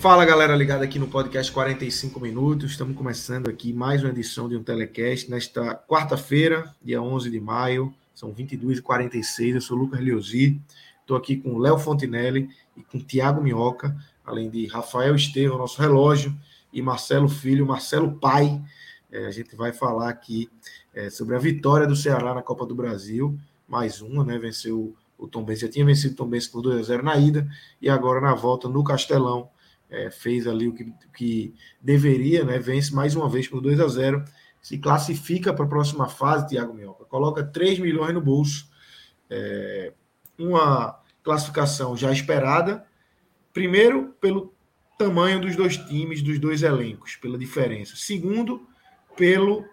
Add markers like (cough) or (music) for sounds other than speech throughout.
Fala galera ligada aqui no podcast 45 minutos. Estamos começando aqui mais uma edição de um telecast nesta quarta-feira, dia 11 de maio, são 22h46. Eu sou o Lucas Liosi, estou aqui com Léo Fontinelli e com Tiago Minhoca, além de Rafael Estevam, nosso relógio, e Marcelo Filho, Marcelo Pai. É, a gente vai falar aqui é, sobre a vitória do Ceará na Copa do Brasil, mais uma, né? Venceu o Tom Benz, já tinha vencido o Tom Benz por 2 a 0 na ida e agora na volta no Castelão é, fez ali o que, que deveria, né? Vence mais uma vez por 2 a 0 se classifica para a próxima fase, Thiago Minhoca, coloca 3 milhões no bolso, é, uma classificação já esperada, primeiro pelo tamanho dos dois times, dos dois elencos, pela diferença. Segundo, pelo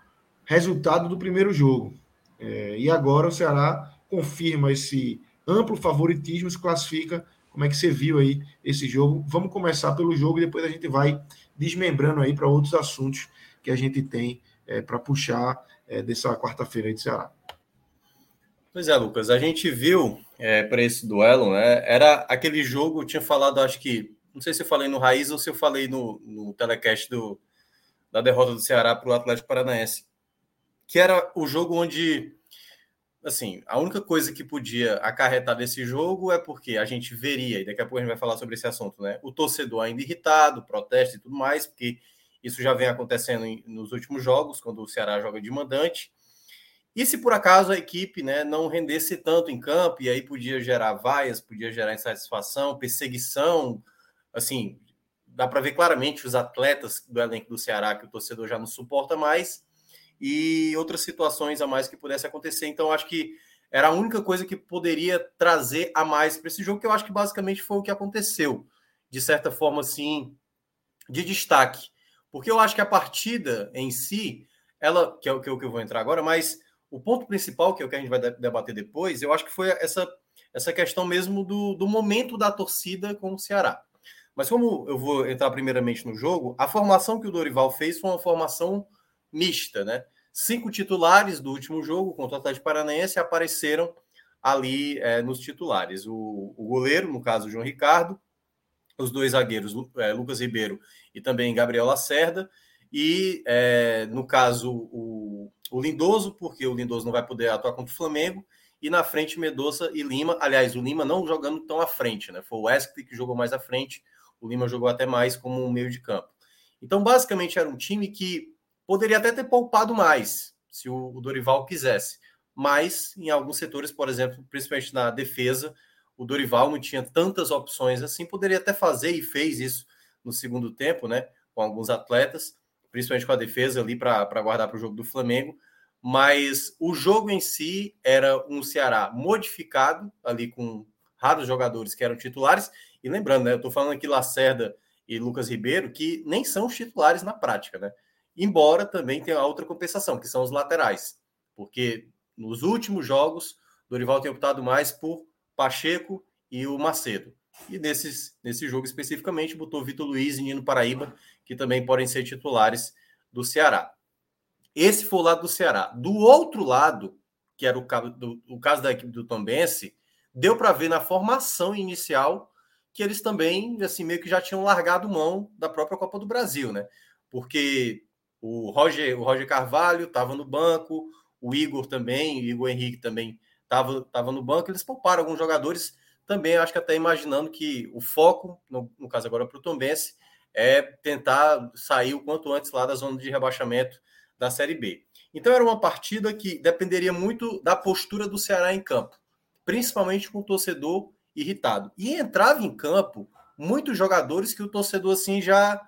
resultado do primeiro jogo. É, e agora o Ceará confirma esse amplo favoritismo, se classifica como é que você viu aí esse jogo? Vamos começar pelo jogo e depois a gente vai desmembrando aí para outros assuntos que a gente tem é, para puxar é, dessa quarta-feira de Ceará. Pois é, Lucas, a gente viu é, para esse duelo, né? Era aquele jogo, eu tinha falado, acho que, não sei se eu falei no Raiz ou se eu falei no, no telecast do, da derrota do Ceará para o Atlético Paranaense, que era o jogo onde assim, a única coisa que podia acarretar desse jogo é porque a gente veria, e daqui a pouco a gente vai falar sobre esse assunto, né? O torcedor ainda irritado, protesto e tudo mais, porque isso já vem acontecendo em, nos últimos jogos, quando o Ceará joga de mandante. E se por acaso a equipe né, não rendesse tanto em campo, e aí podia gerar vaias, podia gerar insatisfação, perseguição, assim, dá para ver claramente os atletas do elenco do Ceará que o torcedor já não suporta mais e outras situações a mais que pudesse acontecer. Então, acho que era a única coisa que poderia trazer a mais para esse jogo, que eu acho que basicamente foi o que aconteceu, de certa forma, assim, de destaque. Porque eu acho que a partida em si, ela, que é o que eu vou entrar agora, mas o ponto principal, que é o que a gente vai debater depois, eu acho que foi essa, essa questão mesmo do, do momento da torcida com o Ceará. Mas como eu vou entrar primeiramente no jogo, a formação que o Dorival fez foi uma formação mista, né? Cinco titulares do último jogo contra o Atlético Paranaense apareceram ali é, nos titulares. O, o, goleiro, no caso, João Ricardo, os dois zagueiros, é, Lucas Ribeiro e também Gabriel Lacerda, e é, no caso o, o Lindoso, porque o Lindoso não vai poder atuar contra o Flamengo, e na frente Medoça e Lima. Aliás, o Lima não jogando tão à frente, né? Foi o Wesley que jogou mais à frente, o Lima jogou até mais como um meio de campo. Então, basicamente, era um time que Poderia até ter poupado mais, se o Dorival quisesse. Mas, em alguns setores, por exemplo, principalmente na defesa, o Dorival não tinha tantas opções assim. Poderia até fazer e fez isso no segundo tempo, né? Com alguns atletas, principalmente com a defesa ali para guardar para o jogo do Flamengo. Mas o jogo em si era um Ceará modificado, ali com raros jogadores que eram titulares. E lembrando, né? Eu estou falando aqui Lacerda e Lucas Ribeiro, que nem são os titulares na prática, né? Embora também tenha outra compensação, que são os laterais, porque nos últimos jogos, Dorival tem optado mais por Pacheco e o Macedo. E nesses, nesse jogo especificamente, botou Vitor Luiz e Nino Paraíba, que também podem ser titulares do Ceará. Esse foi o lado do Ceará. Do outro lado, que era o do, o caso da equipe do Tombense, deu para ver na formação inicial que eles também, assim, meio que já tinham largado mão da própria Copa do Brasil, né? Porque o Roger, o Roger Carvalho estava no banco, o Igor também, o Igor Henrique também estava tava no banco. Eles pouparam alguns jogadores também, acho que até imaginando que o foco, no, no caso agora para o Tombense, é tentar sair o quanto antes lá da zona de rebaixamento da Série B. Então era uma partida que dependeria muito da postura do Ceará em campo. principalmente com o torcedor irritado. E entrava em campo muitos jogadores que o torcedor assim já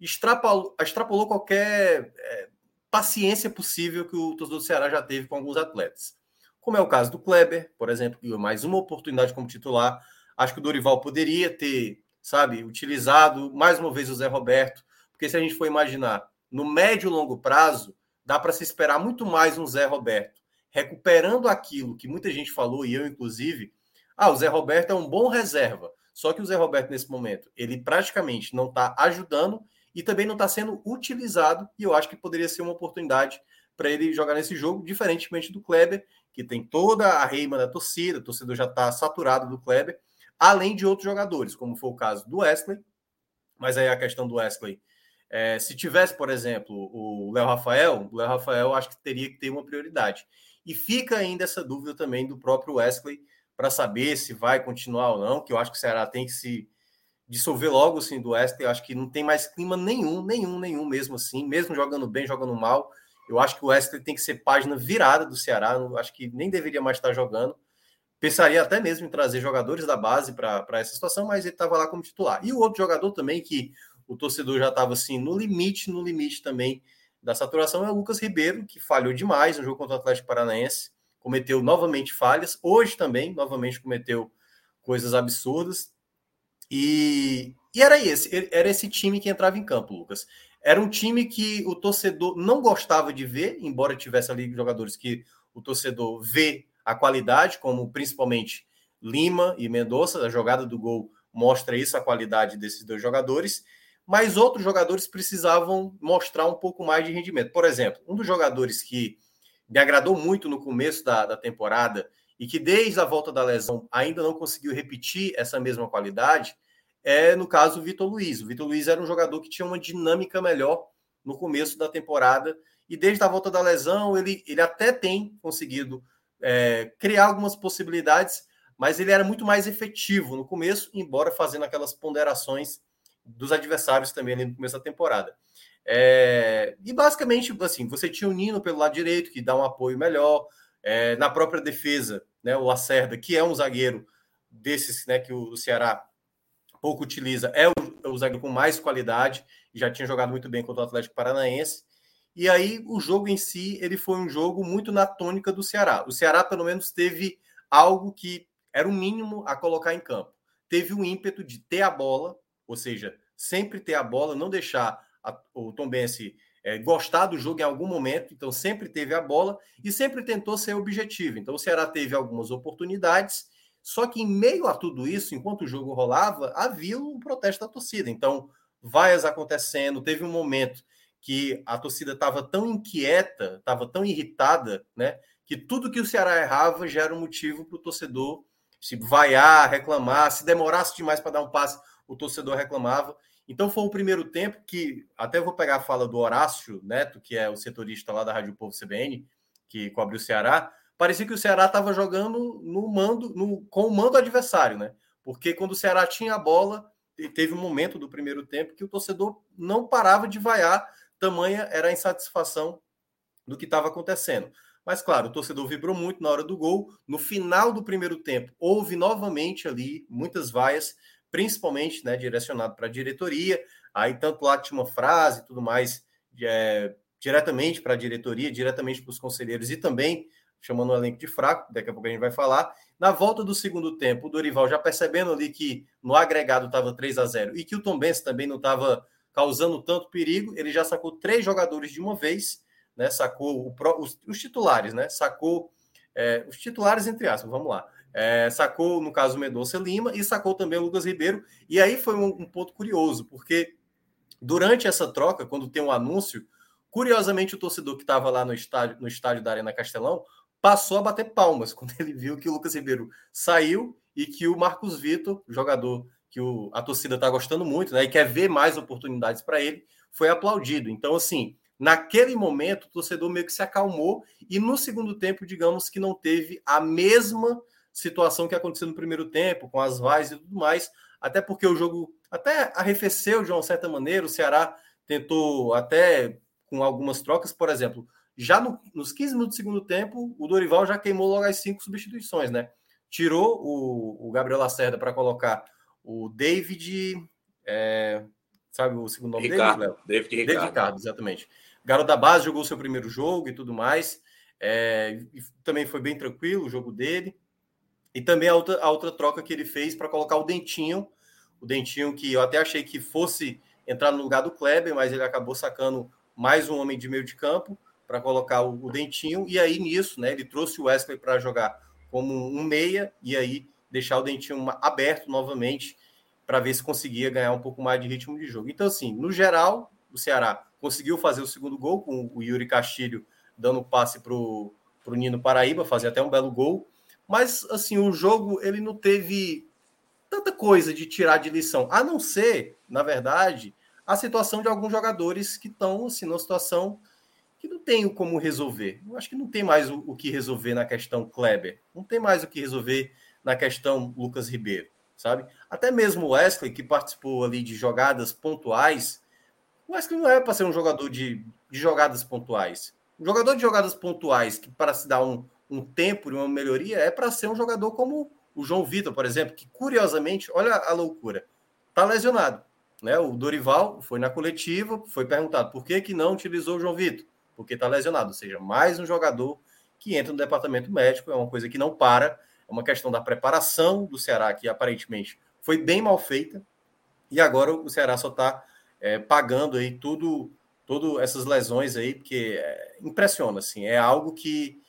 extrapolou, extrapolou qualquer é, paciência possível que o torcedor do Ceará já teve com alguns atletas. Como é o caso do Kleber, por exemplo, que mais uma oportunidade como titular. Acho que o Dorival poderia ter, sabe, utilizado mais uma vez o Zé Roberto, porque se a gente for imaginar no médio e longo prazo, dá para se esperar muito mais um Zé Roberto recuperando aquilo que muita gente falou, e eu inclusive, ah, o Zé Roberto é um bom reserva. Só que o Zé Roberto, nesse momento, ele praticamente não está ajudando e também não está sendo utilizado, e eu acho que poderia ser uma oportunidade para ele jogar nesse jogo, diferentemente do Kleber, que tem toda a reima da torcida, o torcedor já está saturado do Kleber, além de outros jogadores, como foi o caso do Wesley, mas aí a questão do Wesley, é, se tivesse, por exemplo, o Léo Rafael, o Léo Rafael acho que teria que ter uma prioridade. E fica ainda essa dúvida também do próprio Wesley para saber se vai continuar ou não, que eu acho que o Ceará tem que se dissolver logo assim do Wesley. Eu acho que não tem mais clima nenhum, nenhum, nenhum mesmo assim, mesmo jogando bem, jogando mal. Eu acho que o Wesley tem que ser página virada do Ceará. Eu acho que nem deveria mais estar jogando. Pensaria até mesmo em trazer jogadores da base para essa situação, mas ele estava lá como titular. E o outro jogador também que o torcedor já estava assim no limite, no limite também da saturação é o Lucas Ribeiro, que falhou demais no jogo contra o Atlético Paranaense, cometeu novamente falhas, hoje também, novamente cometeu coisas absurdas. E, e era esse, era esse time que entrava em campo, Lucas. Era um time que o torcedor não gostava de ver, embora tivesse ali jogadores que o torcedor vê a qualidade, como principalmente Lima e Mendonça. A jogada do gol mostra isso, a qualidade desses dois jogadores mas outros jogadores precisavam mostrar um pouco mais de rendimento. Por exemplo, um dos jogadores que me agradou muito no começo da, da temporada e que desde a volta da lesão ainda não conseguiu repetir essa mesma qualidade é, no caso, o Vitor Luiz. O Vitor Luiz era um jogador que tinha uma dinâmica melhor no começo da temporada e desde a volta da lesão ele, ele até tem conseguido é, criar algumas possibilidades, mas ele era muito mais efetivo no começo, embora fazendo aquelas ponderações dos adversários também ali no começo da temporada. É, e basicamente, assim, você tinha o Nino pelo lado direito, que dá um apoio melhor. É, na própria defesa, né, o Lacerda, que é um zagueiro desses né, que o Ceará pouco utiliza, é o, é o zagueiro com mais qualidade, já tinha jogado muito bem contra o Atlético Paranaense. E aí, o jogo em si, ele foi um jogo muito na tônica do Ceará. O Ceará, pelo menos, teve algo que era o mínimo a colocar em campo. Teve o ímpeto de ter a bola, ou seja, sempre ter a bola, não deixar a, o Tom Bense é, gostar do jogo em algum momento, então sempre teve a bola e sempre tentou ser objetivo. Então o Ceará teve algumas oportunidades, só que em meio a tudo isso, enquanto o jogo rolava, havia um protesto da torcida. Então, vaias acontecendo, teve um momento que a torcida estava tão inquieta, estava tão irritada, né? Que tudo que o Ceará errava já era um motivo para o torcedor se vaiar, reclamar, se demorasse demais para dar um passe, o torcedor reclamava. Então foi o primeiro tempo que, até vou pegar a fala do Horácio Neto, que é o setorista lá da Rádio Povo CBN, que cobre o Ceará, parecia que o Ceará estava jogando no mando, no, com o mando adversário, né? Porque quando o Ceará tinha a bola, teve um momento do primeiro tempo que o torcedor não parava de vaiar, tamanha era a insatisfação do que estava acontecendo. Mas, claro, o torcedor vibrou muito na hora do gol. No final do primeiro tempo, houve novamente ali muitas vaias, principalmente né, direcionado para a diretoria. Aí, tanto lá tinha uma frase e tudo mais, é, diretamente para a diretoria, diretamente para os conselheiros e também chamando o elenco de fraco, daqui a pouco a gente vai falar. Na volta do segundo tempo, o Dorival já percebendo ali que no agregado estava 3 a 0 e que o Tom Benz também não estava causando tanto perigo, ele já sacou três jogadores de uma vez, né? Sacou o, os, os, titulares, né? Sacou é, os titulares, entre aspas, vamos lá. É, sacou, no caso, o Mendonça Lima e sacou também o Lucas Ribeiro. E aí foi um, um, ponto curioso, porque durante essa troca, quando tem um anúncio, curiosamente o torcedor que estava lá no estádio, no estádio da Arena Castelão passou a bater palmas (laughs) quando ele viu que o Lucas Ribeiro saiu e que o Marcos Vitor, jogador que o, a torcida está gostando muito, né, e quer ver mais oportunidades para ele, foi aplaudido. Então, assim, naquele momento, o torcedor meio que se acalmou e no segundo tempo, digamos que não teve a mesma situação que aconteceu no primeiro tempo, com as vaias e tudo mais, até porque o jogo até arrefeceu de uma certa maneira, o Ceará tentou até com algumas trocas, por exemplo, já no, nos 15 minutos do segundo tempo, o Dorival já queimou logo as cinco substituições, né? tirou o, o Gabriel Lacerda para colocar o David. É, sabe o segundo nome Ricardo, dele? David Ricardo. David Ricardo, exatamente. Garoto da base jogou seu primeiro jogo e tudo mais. É, e também foi bem tranquilo o jogo dele. E também a outra, a outra troca que ele fez para colocar o Dentinho. O Dentinho que eu até achei que fosse entrar no lugar do Kleber, mas ele acabou sacando mais um homem de meio de campo para colocar o, o, Dentinho. E aí nisso, né, ele trouxe o Wesley para jogar como um meia e aí deixar o Dentinho aberto novamente para ver se conseguia ganhar um pouco mais de ritmo de jogo. Então, assim, no geral, o Ceará conseguiu fazer o segundo gol com o Yuri Castilho dando passe para o Nino Paraíba, fazer até um belo gol. Mas, assim, o jogo ele não teve tanta coisa de tirar de lição, a não ser, na verdade, a situação de alguns jogadores que estão assim, numa situação que não tem como resolver. Eu acho que não tem mais o, o, que resolver na questão Kleber, não tem mais o que resolver na questão Lucas Ribeiro, sabe? Até mesmo o Wesley, que participou ali de jogadas pontuais, o Wesley não é para ser um jogador de, de jogadas pontuais. Um jogador de jogadas pontuais que para se dar um, um tempo e uma melhoria é para ser um jogador como o João Vitor, por exemplo, que curiosamente, olha a loucura, tá lesionado. Né? O Dorival foi na coletiva, foi perguntado por que, que não utilizou o João Vitor, porque está lesionado. Ou seja, mais um jogador que entra no departamento médico, é uma coisa que não para, é uma questão da preparação do Ceará, que aparentemente foi bem mal feita, e agora o Ceará só está é, pagando aí tudo, tudo essas lesões aí, porque é, impressiona, assim, é algo que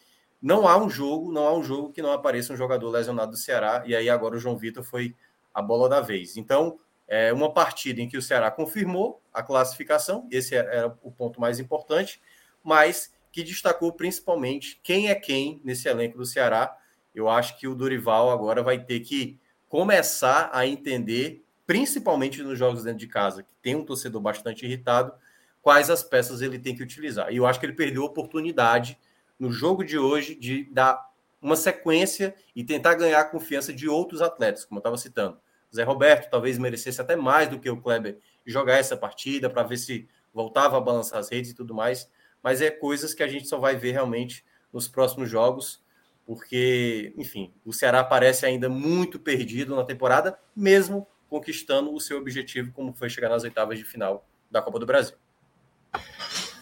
não há um jogo, não há um jogo que não apareça um jogador lesionado do Ceará, e aí agora o João Vitor foi a bola da vez. Então, é uma partida em que o Ceará confirmou a classificação, esse era o ponto mais importante, mas que destacou principalmente quem é quem nesse elenco do Ceará. Eu acho que o Dorival agora vai ter que começar a entender, principalmente nos jogos dentro de casa, que tem um torcedor bastante irritado, quais as peças ele tem que utilizar. E eu acho que ele perdeu a oportunidade no jogo de hoje de dar uma sequência e tentar ganhar a confiança de outros atletas, como eu estava citando. Zé Roberto talvez merecesse até mais do que o Kleber jogar essa partida para ver se voltava a balançar as redes e tudo mais, mas é coisas que a gente só vai ver realmente nos próximos jogos, porque, enfim, o Ceará parece ainda muito perdido na temporada, mesmo conquistando o seu objetivo, como foi chegar nas oitavas de final da Copa do Brasil.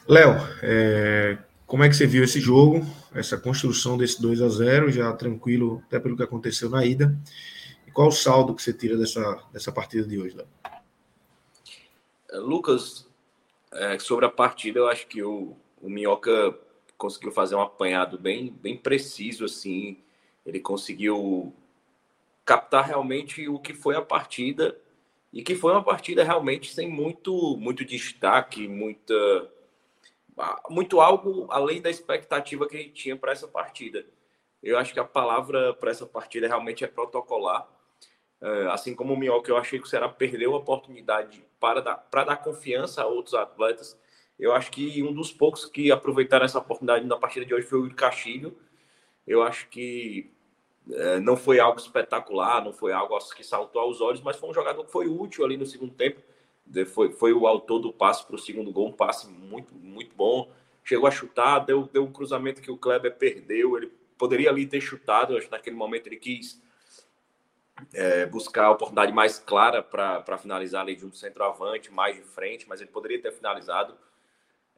Léo, é, como é que você viu esse jogo, essa construção desse 2 a 0 já tranquilo, até pelo que aconteceu na ida? E qual o saldo que você tira dessa, dessa partida de hoje, Léo? É, Lucas, é, sobre a partida, eu acho que o, o Minhoca conseguiu fazer um apanhado bem, bem preciso, assim. Ele conseguiu captar realmente o que foi a partida e que foi uma partida realmente sem muito, muito destaque, muita muito algo além da expectativa que a gente tinha para essa partida. Eu acho que a palavra para essa partida realmente é protocolar. É, assim como o Minhoca, eu achei que o Ceará perdeu a oportunidade para dar, para dar confiança a outros atletas. Eu acho que um dos poucos que aproveitaram essa oportunidade na partida de hoje foi o Castilho. Eu acho que é, não foi algo espetacular, não foi algo que saltou aos olhos, mas foi um jogador que foi útil ali no segundo tempo foi, foi o autor do passe para o segundo gol, um passe muito, muito bom. Chegou a chutar, deu, deu um cruzamento que o Kleber perdeu. Ele poderia ali ter chutado, acho que naquele momento ele quis é, buscar a oportunidade mais clara para finalizar ali de um centroavante, mais de frente, mas ele poderia ter finalizado.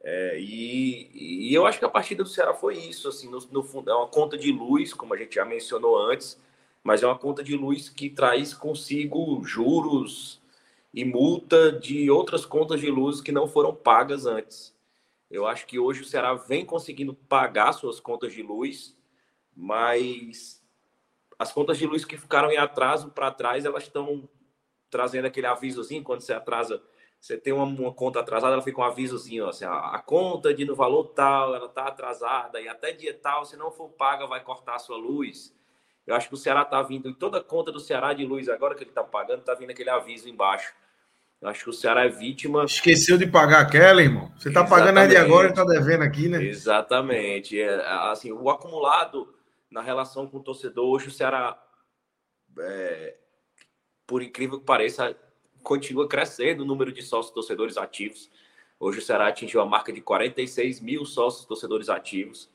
É, e, e, eu acho que a partida do Ceará foi isso, assim, no, no fundo, é uma conta de luz, como a gente já mencionou antes, mas é uma conta de luz que traz consigo juros, e multa de outras contas de luz que não foram pagas antes. Eu acho que hoje o Ceará vem conseguindo pagar suas contas de luz, mas as contas de luz que ficaram em atraso para trás, elas estão trazendo aquele avisozinho quando você atrasa, você tem uma, uma conta atrasada, ela fica um avisozinho, assim, a, a conta de no valor tal, ela está atrasada e até dia tal, se não for paga, vai cortar a sua luz. Eu acho que o Ceará está vindo, em toda conta do Ceará de luz, agora que ele está pagando, está vindo aquele aviso embaixo. Eu acho que o Ceará é vítima. Esqueceu de pagar aquela, irmão. Você está pagando aí de agora e está devendo aqui, né? Exatamente. É, assim, o acumulado na relação com o torcedor, hoje o Ceará, é, por incrível que pareça, continua crescendo o número de sócios torcedores ativos. Hoje o Ceará atingiu a marca de 46 mil sócios torcedores ativos.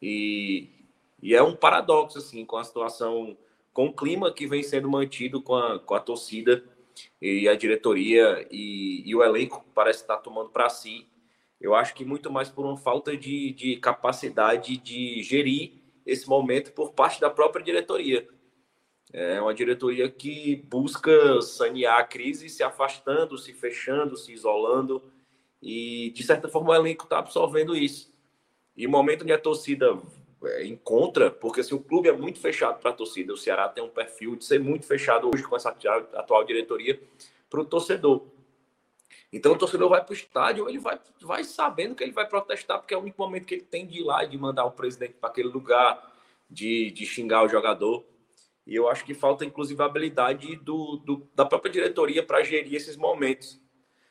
E, e é um paradoxo, assim, com a situação com o clima que vem sendo mantido com a, com a torcida e a diretoria e, e o elenco parece estar tomando para si. Eu acho que muito mais por uma falta de, de capacidade de gerir esse momento por parte da própria diretoria. É uma diretoria que busca sanear a crise, se afastando, se fechando, se isolando. E, de certa forma, o elenco está absorvendo isso. E o momento onde a torcida é, encontra, porque assim, o clube é muito fechado para a torcida. O Ceará tem um perfil de ser muito fechado hoje com essa atual diretoria para o torcedor. Então o torcedor vai para o estádio, ele vai, vai sabendo que ele vai protestar, porque é o único momento que ele tem de ir lá e de mandar o presidente para aquele lugar, de, de xingar o jogador. E eu acho que falta, inclusive, a habilidade do, do da própria diretoria para gerir esses momentos.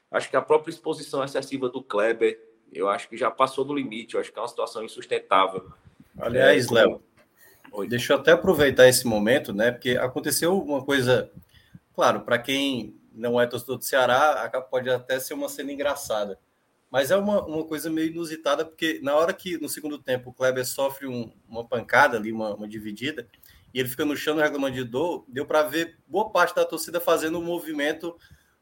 Acho que a própria exposição excessiva do Kleber, eu acho que já passou do limite, eu acho que é uma situação insustentável. Aliás, é, Léo, deixa eu até aproveitar esse momento, né? Porque aconteceu uma coisa, claro, para quem não é torcedor do Ceará, pode até ser uma cena engraçada. Mas é uma, uma coisa meio inusitada, porque na hora que, no segundo tempo, o Kleber sofre um, uma pancada ali, uma, uma, dividida, e ele fica no chão reclamando de dor, deu para ver boa parte da torcida fazendo um movimento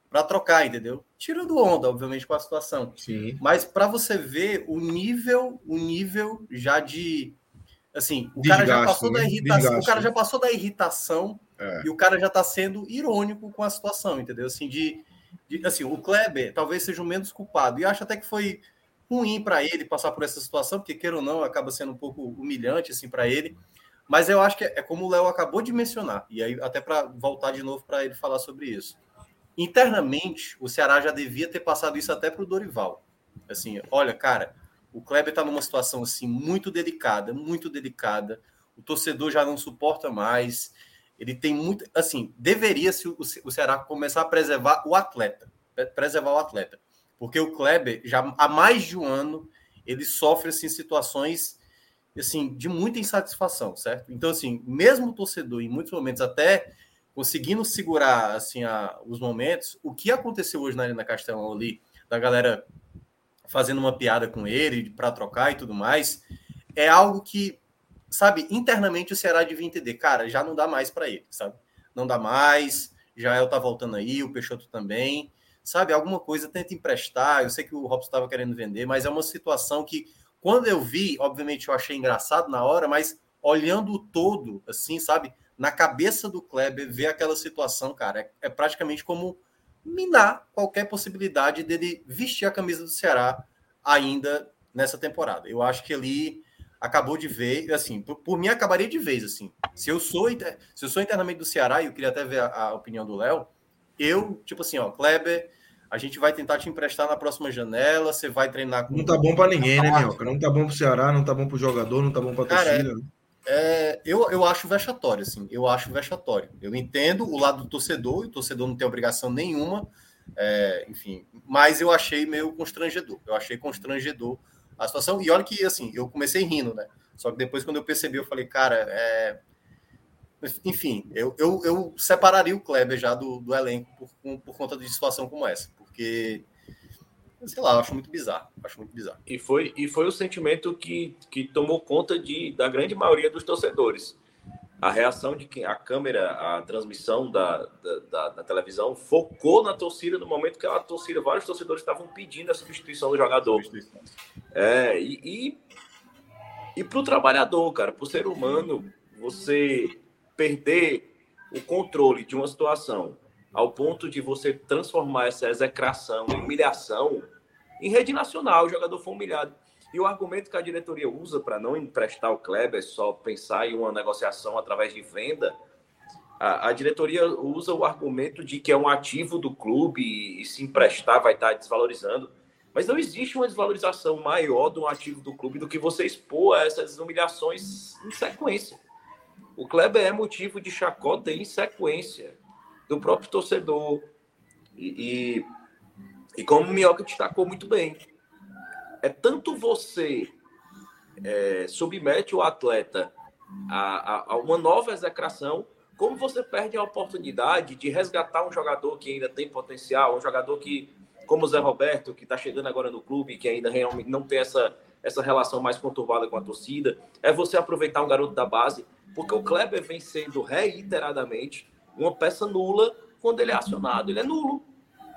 para trocar, entendeu? Tirando onda, obviamente, com a situação. Sim. Mas para você ver o nível, o nível já de assim, o Desgaste, cara já passou né? da irritação, Desgaste. o cara já passou da irritação é. E o cara já está sendo irônico com a situação, entendeu? Assim, de, de, assim, o Kleber talvez seja o menos culpado. E acho até que foi ruim para ele passar por essa situação, porque queira ou não, acaba sendo um pouco humilhante assim para ele. Mas eu acho que é, é como o Léo acabou de mencionar, e aí até para voltar de novo para ele falar sobre isso. Internamente, o Ceará já devia ter passado isso até para o Dorival. Assim, olha, cara, o Kleber está numa situação assim muito delicada, muito delicada. O torcedor já não suporta mais. Ele tem muito. Assim, deveria se o Ceará começar a preservar o atleta. Preservar o atleta. Porque o Kleber, já há mais de um ano, ele sofre assim, situações assim, de muita insatisfação, certo? Então, assim, mesmo o torcedor, em muitos momentos, até conseguindo segurar assim, a, os momentos, o que aconteceu hoje na Arena Castelão ali, da galera fazendo uma piada com ele para trocar e tudo mais, é algo que sabe, internamente o Ceará devia entender, cara, já não dá mais para ele, sabe? Não dá mais, Jael tá voltando aí, o Peixoto também, sabe? Alguma coisa tenta emprestar. Eu sei que o Robson estava querendo vender, mas é uma situação que, quando eu vi, obviamente eu achei engraçado na hora, mas olhando o todo, assim, sabe? Na cabeça do Kleber, ver aquela situação, cara, é, é praticamente como minar qualquer possibilidade dele vestir a camisa do Ceará ainda nessa temporada. Eu acho que ali acabou de ver, assim, por, por, mim acabaria de vez, assim. Se eu sou se eu sou internamente do Ceará, e eu queria até ver a, a opinião do Léo, eu, tipo assim, ó, Kleber, a gente vai tentar te emprestar na próxima janela, você vai treinar com... Não tá bom para ninguém, né, Minhoca? Não tá bom pro Ceará, não tá bom pro jogador, não tá bom pra Cara, torcida. É, é, eu, eu acho vexatório, assim, eu acho vexatório. Eu entendo o lado do torcedor, e o torcedor não tem obrigação nenhuma, é, enfim, mas eu achei meio constrangedor. Eu achei constrangedor a situação. E olha que, assim, eu comecei rindo, né? Só que depois, quando eu percebi, eu falei, cara, é... enfim, eu, eu, eu separaria o Kleber já do, do elenco por, por conta de situação como essa, porque, sei lá, eu acho muito bizarro, acho muito bizarro. E foi, e foi o sentimento que, que tomou conta de, da grande maioria dos torcedores. A reação de quem a câmera, a transmissão da, da, da, da televisão focou na torcida no momento que a torcida, vários torcedores estavam pedindo a substituição do jogador. Substituição. É, e, e, e para o trabalhador, cara, para o ser humano, você perder o controle de uma situação ao ponto de você transformar essa execração humilhação em rede nacional, o jogador foi humilhado. E o argumento que a diretoria usa para não emprestar o Kleber, só pensar em uma negociação através de venda, a, a, diretoria usa o argumento de que é um ativo do clube e, e se emprestar vai estar desvalorizando. Mas não existe uma desvalorização maior do ativo do clube do que você expor a essas humilhações em sequência. O Kleber é motivo de chacota em sequência do próprio torcedor. E, e, e como o Minhoca destacou muito bem, é tanto você é, submete o atleta a, a, a, uma nova execração, como você perde a oportunidade de resgatar um jogador que ainda tem potencial, um jogador que como o Zé Roberto, que está chegando agora no clube, que ainda realmente não tem essa, essa relação mais conturbada com a torcida, é você aproveitar um garoto da base. Porque o Kleber vem sendo reiteradamente uma peça nula quando ele é acionado. Ele é nulo.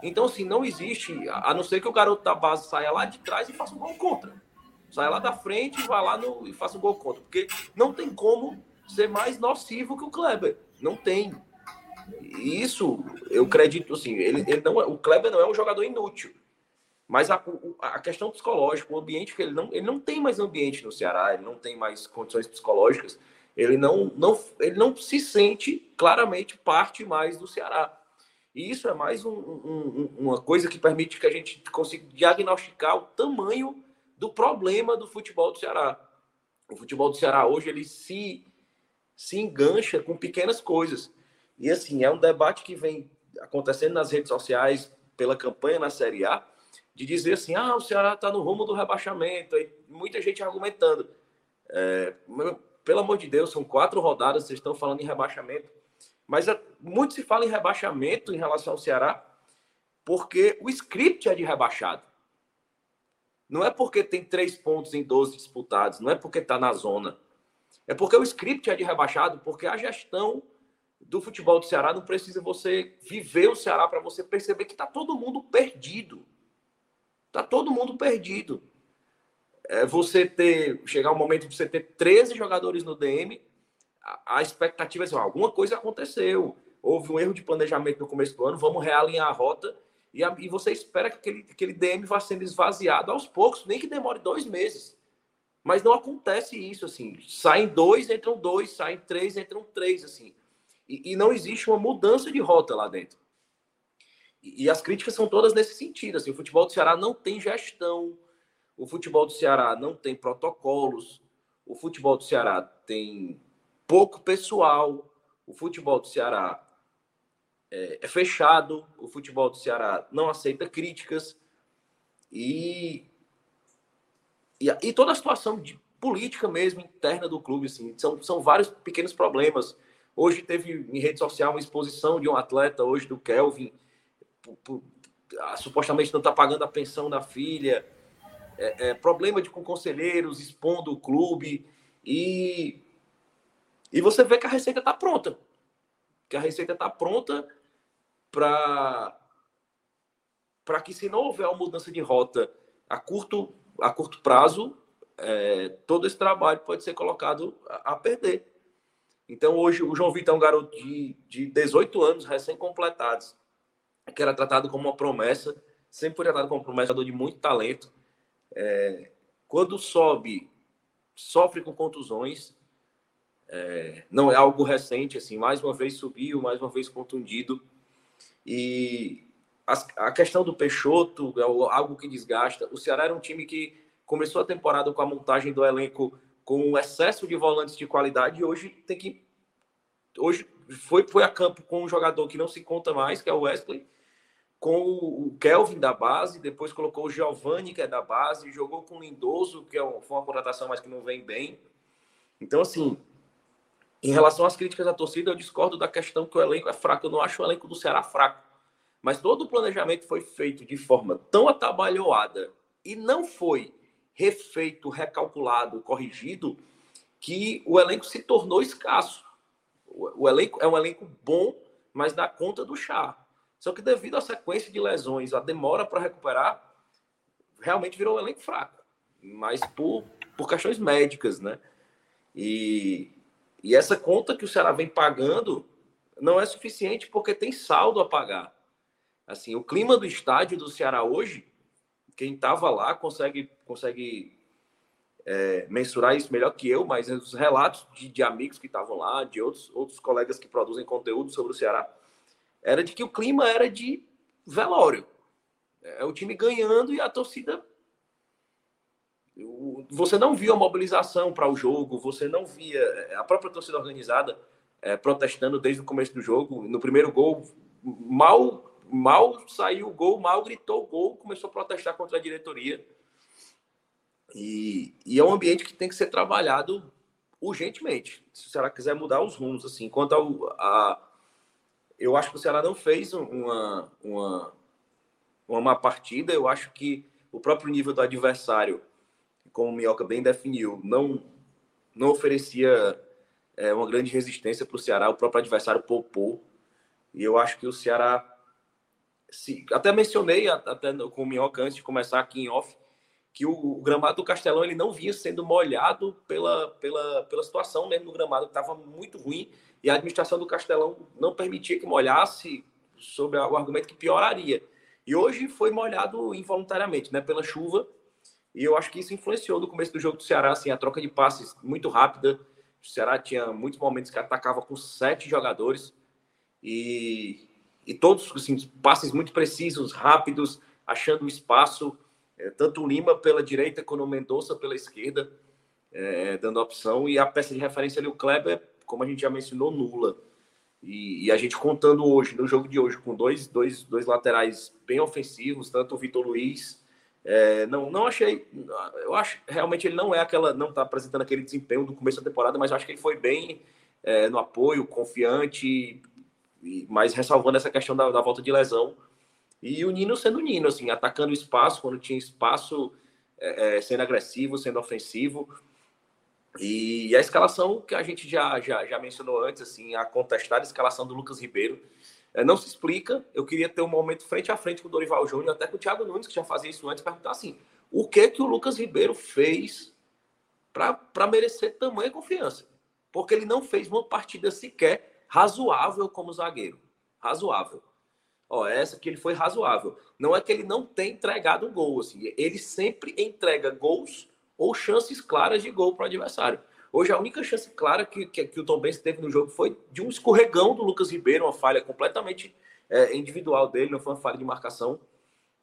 Então, assim, não existe, a não ser que o garoto da base saia lá de trás e faça um gol contra. Saia lá da frente e vá lá no, e faça um gol contra. Porque não tem como ser mais nocivo que o Kleber. Não tem. Isso, eu acredito, assim, ele, ele não é, o Kleber não é um jogador inútil. Mas a, a questão psicológica, o ambiente que ele não, ele não tem mais ambiente no Ceará, ele não tem mais condições psicológicas, ele não, não, ele não se sente claramente parte mais do Ceará. E isso é mais um, um, uma coisa que permite que a gente consiga diagnosticar o tamanho do problema do futebol do Ceará. O futebol do Ceará hoje ele se, se engancha com pequenas coisas. E assim, é um debate que vem acontecendo nas redes sociais pela campanha na Série A, de dizer assim, ah, o Ceará está no rumo do rebaixamento, e muita gente argumentando. É, pelo amor de Deus, são quatro rodadas, vocês estão falando em rebaixamento. Mas é, muito se fala em rebaixamento em relação ao Ceará, porque o script é de rebaixado. Não é porque tem três pontos em 12 disputados, não é porque está na zona. É porque o script é de rebaixado, porque a gestão do futebol do Ceará não precisa você viver o Ceará para você perceber que está todo mundo perdido. Tá todo mundo perdido. É você ter chegar um momento de você ter 13 jogadores no DM, a, a expectativa é assim, alguma coisa aconteceu. Houve um erro de planejamento no começo do ano, vamos realinhar a rota e, a, e você espera que aquele, aquele DM vá sendo esvaziado aos poucos, nem que demore dois meses. Mas não acontece isso, assim. Saem dois, entram dois, saem três, entram três, assim. E, e não existe uma mudança de rota lá dentro. E, as críticas são todas nesse sentido. Assim, o futebol do Ceará não tem gestão, o futebol do Ceará não tem protocolos, o futebol do Ceará tem pouco pessoal, o futebol do Ceará é, é fechado, o futebol do Ceará não aceita críticas. E, e, e, toda a situação de política mesmo interna do clube, assim, são, são vários pequenos problemas. Hoje teve em rede social uma exposição de um atleta, hoje do Kelvin, por, por, supostamente não está pagando a pensão da filha, é, é, problema de, com conselheiros expondo o clube e, e você vê que a receita está pronta. Que a receita está pronta para para que se não houver uma mudança de rota a curto, a curto prazo, é, todo esse trabalho pode ser colocado a, a, perder. Então, hoje, o João Vitor é um garoto de, de 18 anos, recém-completados, que era tratado como uma promessa, sempre foi tratado como um promessa de muito talento. É, quando sobe, sofre com contusões. É, não é algo recente, assim, mais uma vez subiu, mais uma vez contundido. E a, a questão do Peixoto é algo que desgasta. O Ceará era um time que começou a temporada com a montagem do elenco com um excesso de volantes de qualidade e hoje tem que. Hoje foi, foi a campo com um jogador que não se conta mais, que é o Wesley, com o Kelvin da base, depois colocou o Giovanni, que é da base, jogou com o Lindoso, que é um, foi uma contratação, mas que não vem bem. Então, assim, em relação às críticas da torcida, eu discordo da questão que o elenco é fraco. Eu não acho o elenco do Ceará fraco. Mas todo o planejamento foi feito de forma tão atabalhoada e não foi refeito, recalculado, corrigido, que o elenco se tornou escasso. O, o elenco é um elenco bom, mas dá conta do chá. Só que devido à sequência de lesões, a demora para recuperar, realmente virou um elenco fraco. Mas por, por questões médicas, né? E, e essa conta que o Ceará vem pagando não é suficiente porque tem saldo a pagar. Assim, o clima do estádio do Ceará hoje, quem estava lá consegue, consegue é, mensurar isso melhor que eu, mas os relatos de, de amigos que estavam lá, de outros, outros colegas que produzem conteúdo sobre o Ceará, era de que o clima era de velório. É o time ganhando e a torcida. Você não via a mobilização para o jogo, você não via é, a própria torcida organizada é, protestando desde o começo do jogo. No primeiro gol, mal, mal saiu o gol, mal gritou o gol, começou a protestar contra a diretoria. E, e é um ambiente que tem que ser trabalhado urgentemente, se Ceará quiser mudar os rumos. Assim, quanto ao, a, eu acho que o Ceará não fez uma, uma, uma má partida. Eu acho que o próprio nível do adversário, como o Minhoca bem definiu, não, não oferecia é, uma grande resistência para o Ceará. O próprio adversário poupou. E eu acho que o Ceará. Se, até mencionei até com o Minhoca antes de começar aqui em off que o, gramado do Castelão ele não vinha sendo molhado pela, pela, pela situação mesmo do gramado, que estava muito ruim, e a administração do Castelão não permitia que molhasse sobre o argumento que pioraria. E hoje foi molhado involuntariamente, né, pela chuva, e eu acho que isso influenciou no começo do jogo do Ceará, assim, a troca de passes muito rápida. O Ceará tinha muitos momentos que atacava com sete jogadores e, e todos assim, passes muito precisos, rápidos, achando espaço é, tanto o Lima pela direita quanto o Mendonça pela esquerda, é, dando opção. E a peça de referência ali, o Kleber, como a gente já mencionou, nula. E, e, a gente contando hoje, no jogo de hoje, com dois, dois, dois laterais bem ofensivos, tanto o Vitor Luiz. É, não, não achei. Eu acho realmente ele não é aquela. Não está apresentando aquele desempenho do começo da temporada, mas acho que ele foi bem é, no apoio, confiante, e, mas ressalvando essa questão da, da volta de lesão. E o Nino sendo o Nino, assim, atacando o espaço quando tinha espaço, é, é, sendo agressivo, sendo ofensivo. E a escalação que a gente já, já, já mencionou antes, assim, a contestada escalação do Lucas Ribeiro, é, não se explica. Eu queria ter um momento frente a frente com o Dorival Júnior, até com o Thiago Nunes, que já fazia isso antes, perguntar assim: o que que o Lucas Ribeiro fez para merecer tamanha confiança? Porque ele não fez uma partida sequer razoável como zagueiro. Razoável. Ó, essa que ele foi razoável. Não é que ele não tem entregado gol, assim. Ele sempre entrega gols ou chances claras de gol para o adversário. Hoje, a única chance clara que, que, que o Tom Benz teve no jogo foi de um escorregão do Lucas Ribeiro, uma falha completamente é, individual dele, não foi uma falha de marcação.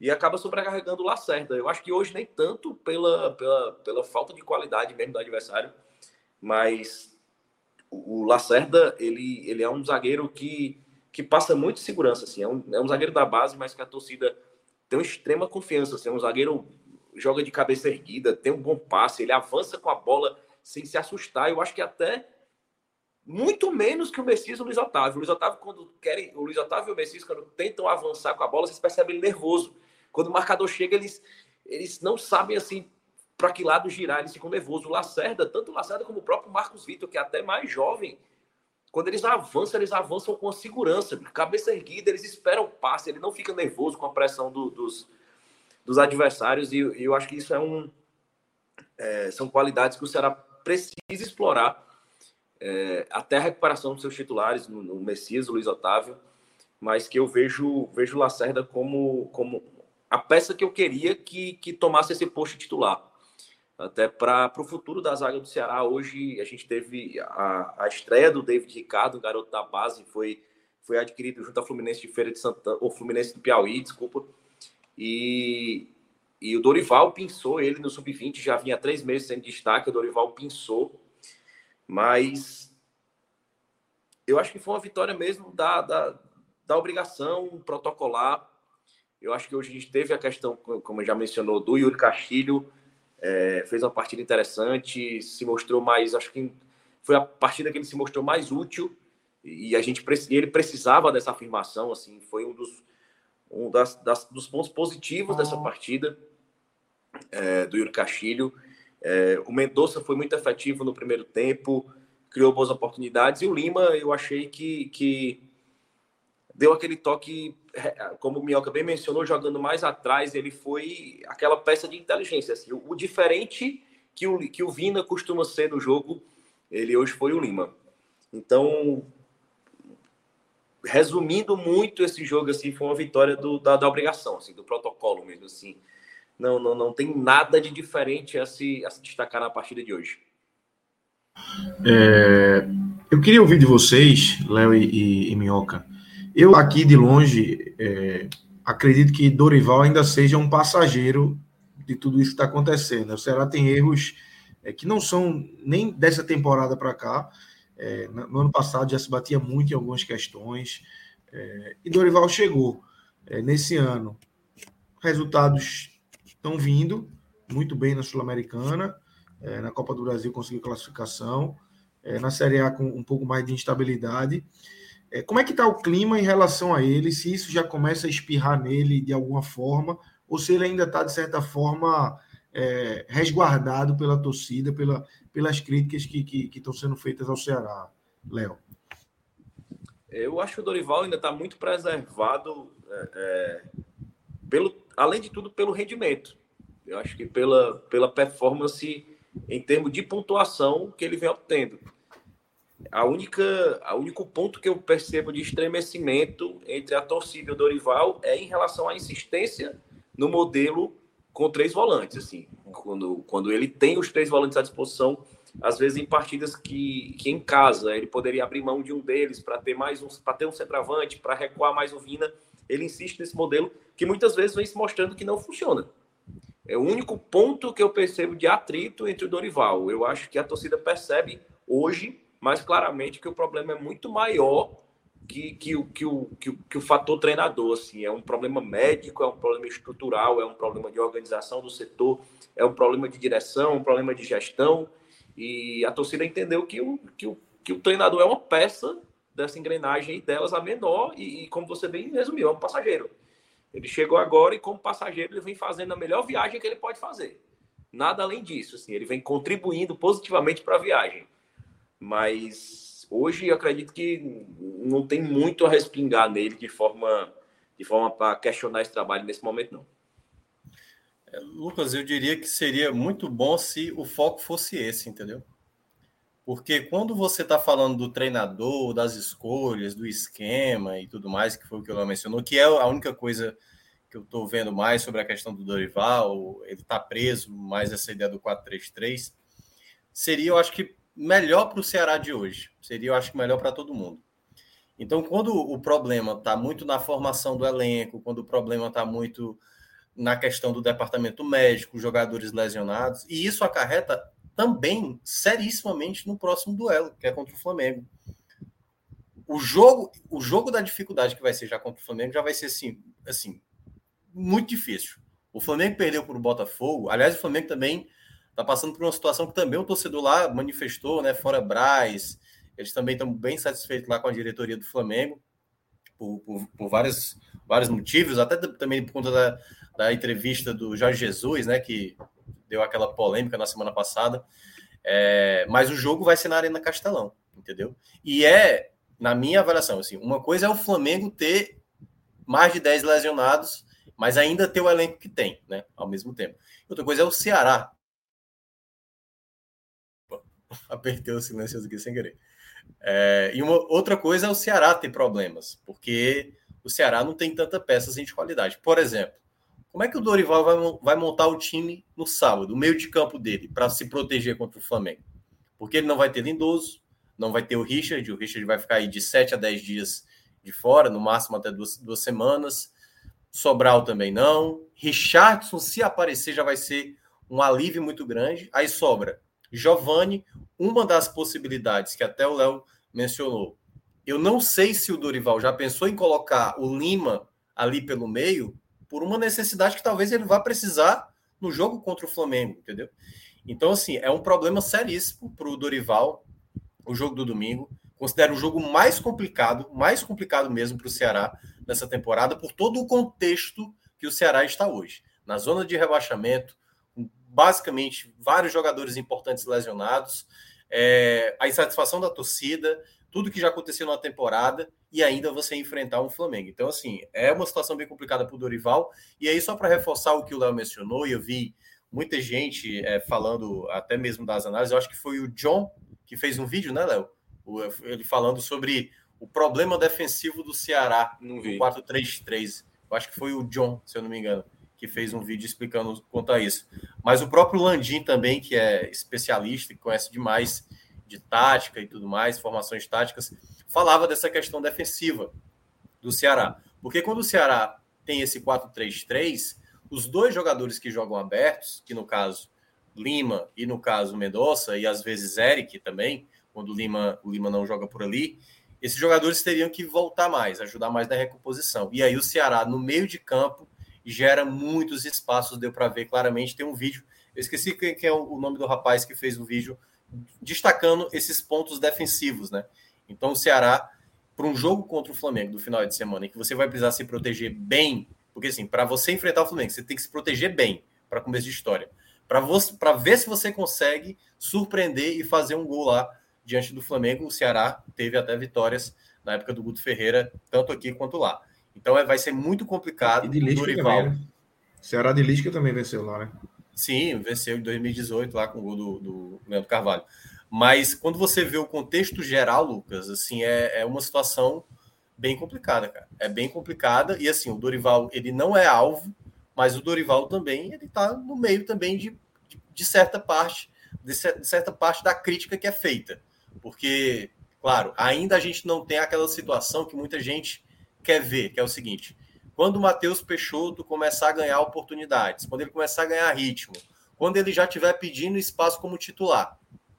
E acaba sobrecarregando o Lacerda. Eu acho que hoje nem tanto pela, pela, pela falta de qualidade mesmo do adversário, mas o Lacerda, ele, ele é um zagueiro que que passa muito segurança, assim. É um, é um zagueiro da base, mas que a torcida tem uma extrema confiança. Assim, é um zagueiro joga de cabeça erguida, tem um bom passe, ele avança com a bola sem se assustar. Eu acho que até muito menos que o Messias e o Luiz Otávio. O Luiz Otávio, quando querem, o Luiz Otávio e o Messias, quando tentam avançar com a bola, vocês percebem ele nervoso. Quando o marcador chega, eles, eles não sabem assim para que lado girar, eles ficam nervosos. O Lacerda, tanto o Lacerda como o próprio Marcos Vitor, que é até mais jovem, quando eles avançam, eles avançam com segurança, cabeça erguida, eles esperam o passe, ele não fica nervoso com a pressão do, dos, dos adversários, e, e, eu acho que isso é um. É, são qualidades que o Ceará precisa explorar é, até a recuperação dos seus titulares, no, no Messias, Luiz Otávio, mas que eu vejo, vejo Lacerda como, como a peça que eu queria que, que tomasse esse posto titular até para o futuro da zaga do Ceará. Hoje a gente teve a, a estreia do David Ricardo, garoto da base, foi, foi adquirido junto ao Fluminense de Feira de Santana, ou Fluminense do Piauí, desculpa. E, e o Dorival pinçou ele no Sub-20, já vinha três meses sem destaque, o Dorival pinçou, mas eu acho que foi uma vitória mesmo da, da, da obrigação protocolar. Eu acho que hoje a gente teve a questão, como já mencionou, do Yuri Castilho, é, fez uma partida interessante, se mostrou mais, acho que foi a partida que ele se mostrou mais útil e a gente ele precisava dessa afirmação, assim, foi um dos um das, das dos pontos positivos dessa partida é, do Yuri Castilho. É, o Mendonça foi muito efetivo no primeiro tempo, criou boas oportunidades e o Lima eu achei que, que deu aquele toque, é, como o Minhoca bem mencionou, jogando mais atrás, ele foi aquela peça de inteligência. Assim, o, o, diferente que o, que o Vina costuma ser no jogo, ele hoje foi o Lima. Então, resumindo muito esse jogo, assim, foi uma vitória do, da, da obrigação, assim, do protocolo mesmo. Assim. Não, não, não tem nada de diferente a se, a se destacar na partida de hoje. É, eu queria ouvir de vocês, Léo e, e, e Minhoca, eu aqui de longe é, acredito que Dorival ainda seja um passageiro de tudo isso que está acontecendo. O Ceará tem erros é, que não são nem dessa temporada para cá. É, no ano passado já se batia muito em algumas questões. É, e Dorival chegou é, nesse ano. Resultados estão vindo muito bem na Sul-Americana. É, na Copa do Brasil conseguiu classificação. na Série A com um pouco mais de instabilidade. É, como é que está o clima em relação a ele? Se isso já começa a espirrar nele de alguma forma, ou se ele ainda está, de certa forma, é, resguardado pela torcida, pela, pelas críticas que, que, que estão sendo feitas ao Ceará, Léo? Eu acho que o Dorival ainda está muito preservado, é, é, pelo, além de tudo, pelo rendimento. Eu acho que pela, pela performance em termos de pontuação que ele vem obtendo. A única, a único ponto que eu percebo de estremecimento entre a torcida e o Dorival é em relação à insistência no modelo com três volantes. Assim, quando, quando ele tem os três volantes à disposição, às vezes em partidas que, que em casa ele poderia abrir mão de um deles para ter mais um, para ter um centroavante, para recuar mais o Vina, ele insiste nesse modelo que muitas vezes vem se mostrando que não funciona. É o único ponto que eu percebo de atrito entre o Dorival. Eu acho que a torcida percebe hoje mais claramente que o problema é muito maior que, que, que, que, o, que, que o fator treinador. Assim. É um problema médico, é um problema estrutural, é um problema de organização do setor, é um problema de direção, um problema de gestão. E a torcida entendeu que o, que o, que o treinador é uma peça dessa engrenagem e delas a menor, e, e, como você bem resumiu, é um passageiro. Ele chegou agora e, como passageiro, ele vem fazendo a melhor viagem que ele pode fazer. Nada além disso, assim, ele vem contribuindo positivamente para a viagem. Mas hoje acredito que não tem muito a respingar nele de forma de forma para questionar esse trabalho nesse momento, não. É, Lucas, eu diria que seria muito bom se o foco fosse esse, entendeu? Porque quando você está falando do treinador, das escolhas, do esquema e tudo mais, que foi o que ela mencionou, que é a única coisa que eu estou vendo mais sobre a questão do Dorival, ele está preso mais essa ideia do 4-3-3, seria, eu acho que, melhor para o Ceará de hoje. Seria, eu acho melhor para todo mundo. Então, quando o problema está muito na formação do elenco, quando o problema está muito na questão do departamento médico, jogadores lesionados, e isso acarreta também serissimamente no próximo duelo, que é contra o Flamengo. O jogo, o jogo da dificuldade que vai ser já contra o Flamengo já vai ser assim, assim muito difícil. O Flamengo perdeu para o Botafogo. Aliás, o Flamengo também está passando por uma situação que também o torcedor lá manifestou, né? Fora Braz, eles também estão bem satisfeitos lá com a diretoria do Flamengo, por, por, por vários, vários motivos, até também por conta da, da entrevista do Jorge Jesus, né, que deu aquela polêmica na semana passada. É, mas o jogo vai ser na Arena Castelão, entendeu? E é, na minha avaliação, assim, uma coisa é o Flamengo ter mais de 10 lesionados, mas ainda ter o elenco que tem, né, ao mesmo tempo. Outra coisa é o Ceará. (laughs) Apertei o silêncio aqui sem querer. É, e uma outra coisa é o Ceará ter problemas, porque o Ceará não tem tanta peças de qualidade. Por exemplo, como é que o Dorival vai, vai montar o time no sábado, o meio de campo dele, para se proteger contra o Flamengo? Porque ele não vai ter Lindoso, não vai ter o Richard, o Richard vai ficar aí de 7 a 10 dias de fora, no máximo até duas, duas semanas. Sobral também não. Richardson, se aparecer, já vai ser um alívio muito grande. Aí sobra Giovani, uma das possibilidades que até o Léo mencionou. Eu não sei se o Dorival já pensou em colocar o Lima ali pelo meio, por uma necessidade que talvez ele vá precisar no jogo contra o Flamengo, entendeu? Então, assim, é um problema seríssimo para o Dorival, o jogo do domingo. Considero o jogo mais complicado, mais complicado mesmo para o Ceará nessa temporada, por todo o contexto que o Ceará está hoje. Na zona de rebaixamento, basicamente vários jogadores importantes lesionados, é, a insatisfação da torcida, tudo que já aconteceu na temporada e ainda você enfrentar um Flamengo. Então, assim, é uma situação bem complicada para o Dorival. E aí, só para reforçar o que o Léo mencionou, e eu vi muita gente é, falando, até mesmo das análises, eu acho que foi o John que fez um vídeo, né, Léo? Ele falando sobre o problema defensivo do Ceará no 4-3-3. Eu acho que foi o John, se eu não me engano, que fez um vídeo explicando quanto a isso. Mas o próprio Landim também, que é especialista e conhece demais de tática e tudo mais, formações táticas, falava dessa questão defensiva do Ceará. Porque quando o Ceará tem esse 4-3-3, os dois jogadores que jogam abertos, que no caso Lima e no caso Mendonça, e às vezes Eric também, quando o Lima, o Lima não joga por ali, esses jogadores teriam que voltar mais, ajudar mais na recomposição. E aí o Ceará, no meio de campo, gera muitos espaços, deu para ver claramente. Tem um vídeo, eu esqueci quem é o nome do rapaz que fez o vídeo destacando esses pontos defensivos, né? Então o Ceará, para um jogo contra o Flamengo do final de semana, em que você vai precisar se proteger bem, porque assim, para você enfrentar o Flamengo, você tem que se proteger bem para começo de história. para ver se você consegue surpreender e fazer um gol lá diante do Flamengo. O Ceará teve até vitórias na época do Guto Ferreira, tanto aqui quanto lá. Então é, vai ser muito complicado. E de Lisca Dorival. Também, né? Ceará de Lisca também venceu lá, né? Sim, venceu em 2018 lá com o gol do, do Leandro Carvalho. Mas quando você vê o contexto geral, Lucas, assim, é, é uma situação bem complicada, cara. É bem complicada. E assim, o Dorival, ele não é alvo, mas o Dorival também, ele tá no meio também de, de certa parte, de certa parte da crítica que é feita. Porque, claro, ainda a gente não tem aquela situação que muita gente quer ver, que é o seguinte: quando o Matheus Peixoto começar a ganhar oportunidades, quando ele começar a ganhar ritmo, quando ele já estiver pedindo espaço como titular,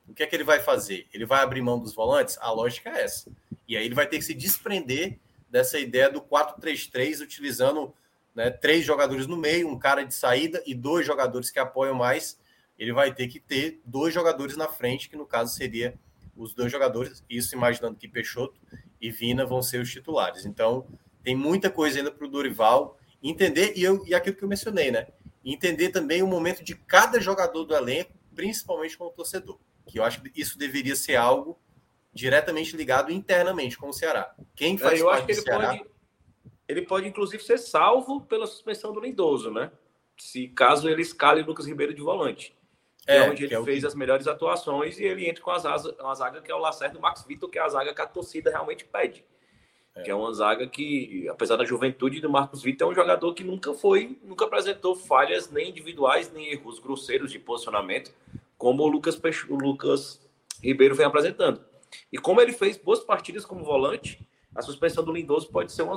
o que é que ele vai fazer? Ele vai abrir mão dos volantes? A lógica é essa. E aí ele vai ter que se desprender dessa ideia do 4-3-3, utilizando né, três jogadores no meio, um cara de saída e dois jogadores que apoiam mais. Ele vai ter que ter dois jogadores na frente, que no caso seria os dois jogadores, isso imaginando que Peixoto e Vina vão ser os titulares. Então, tem muita coisa ainda para o Dorival entender, e, eu, e aquilo que eu mencionei, né? Entender também o momento de cada jogador do elenco, principalmente como torcedor. Que eu acho que isso deveria ser algo diretamente ligado internamente com o Ceará. Quem faz é, eu acho que ele Ceará... pode, ele pode, inclusive, ser salvo pela suspensão do Lindoso, né? Se caso ele escale Lucas Ribeiro de volante. É, é onde ele é fez que... as melhores atuações e ele entra com as asas, uma zaga que é o Lacerda do Max Vitor, que é a zaga que a torcida realmente pede. É. Que é uma zaga que, apesar da juventude do Marcos Vitor, é um jogador que nunca foi, nunca apresentou falhas nem individuais, nem erros grosseiros de posicionamento, como o Lucas, o Lucas Ribeiro vem apresentando. E como ele fez boas partidas como volante, a suspensão do Lindoso pode ser uma,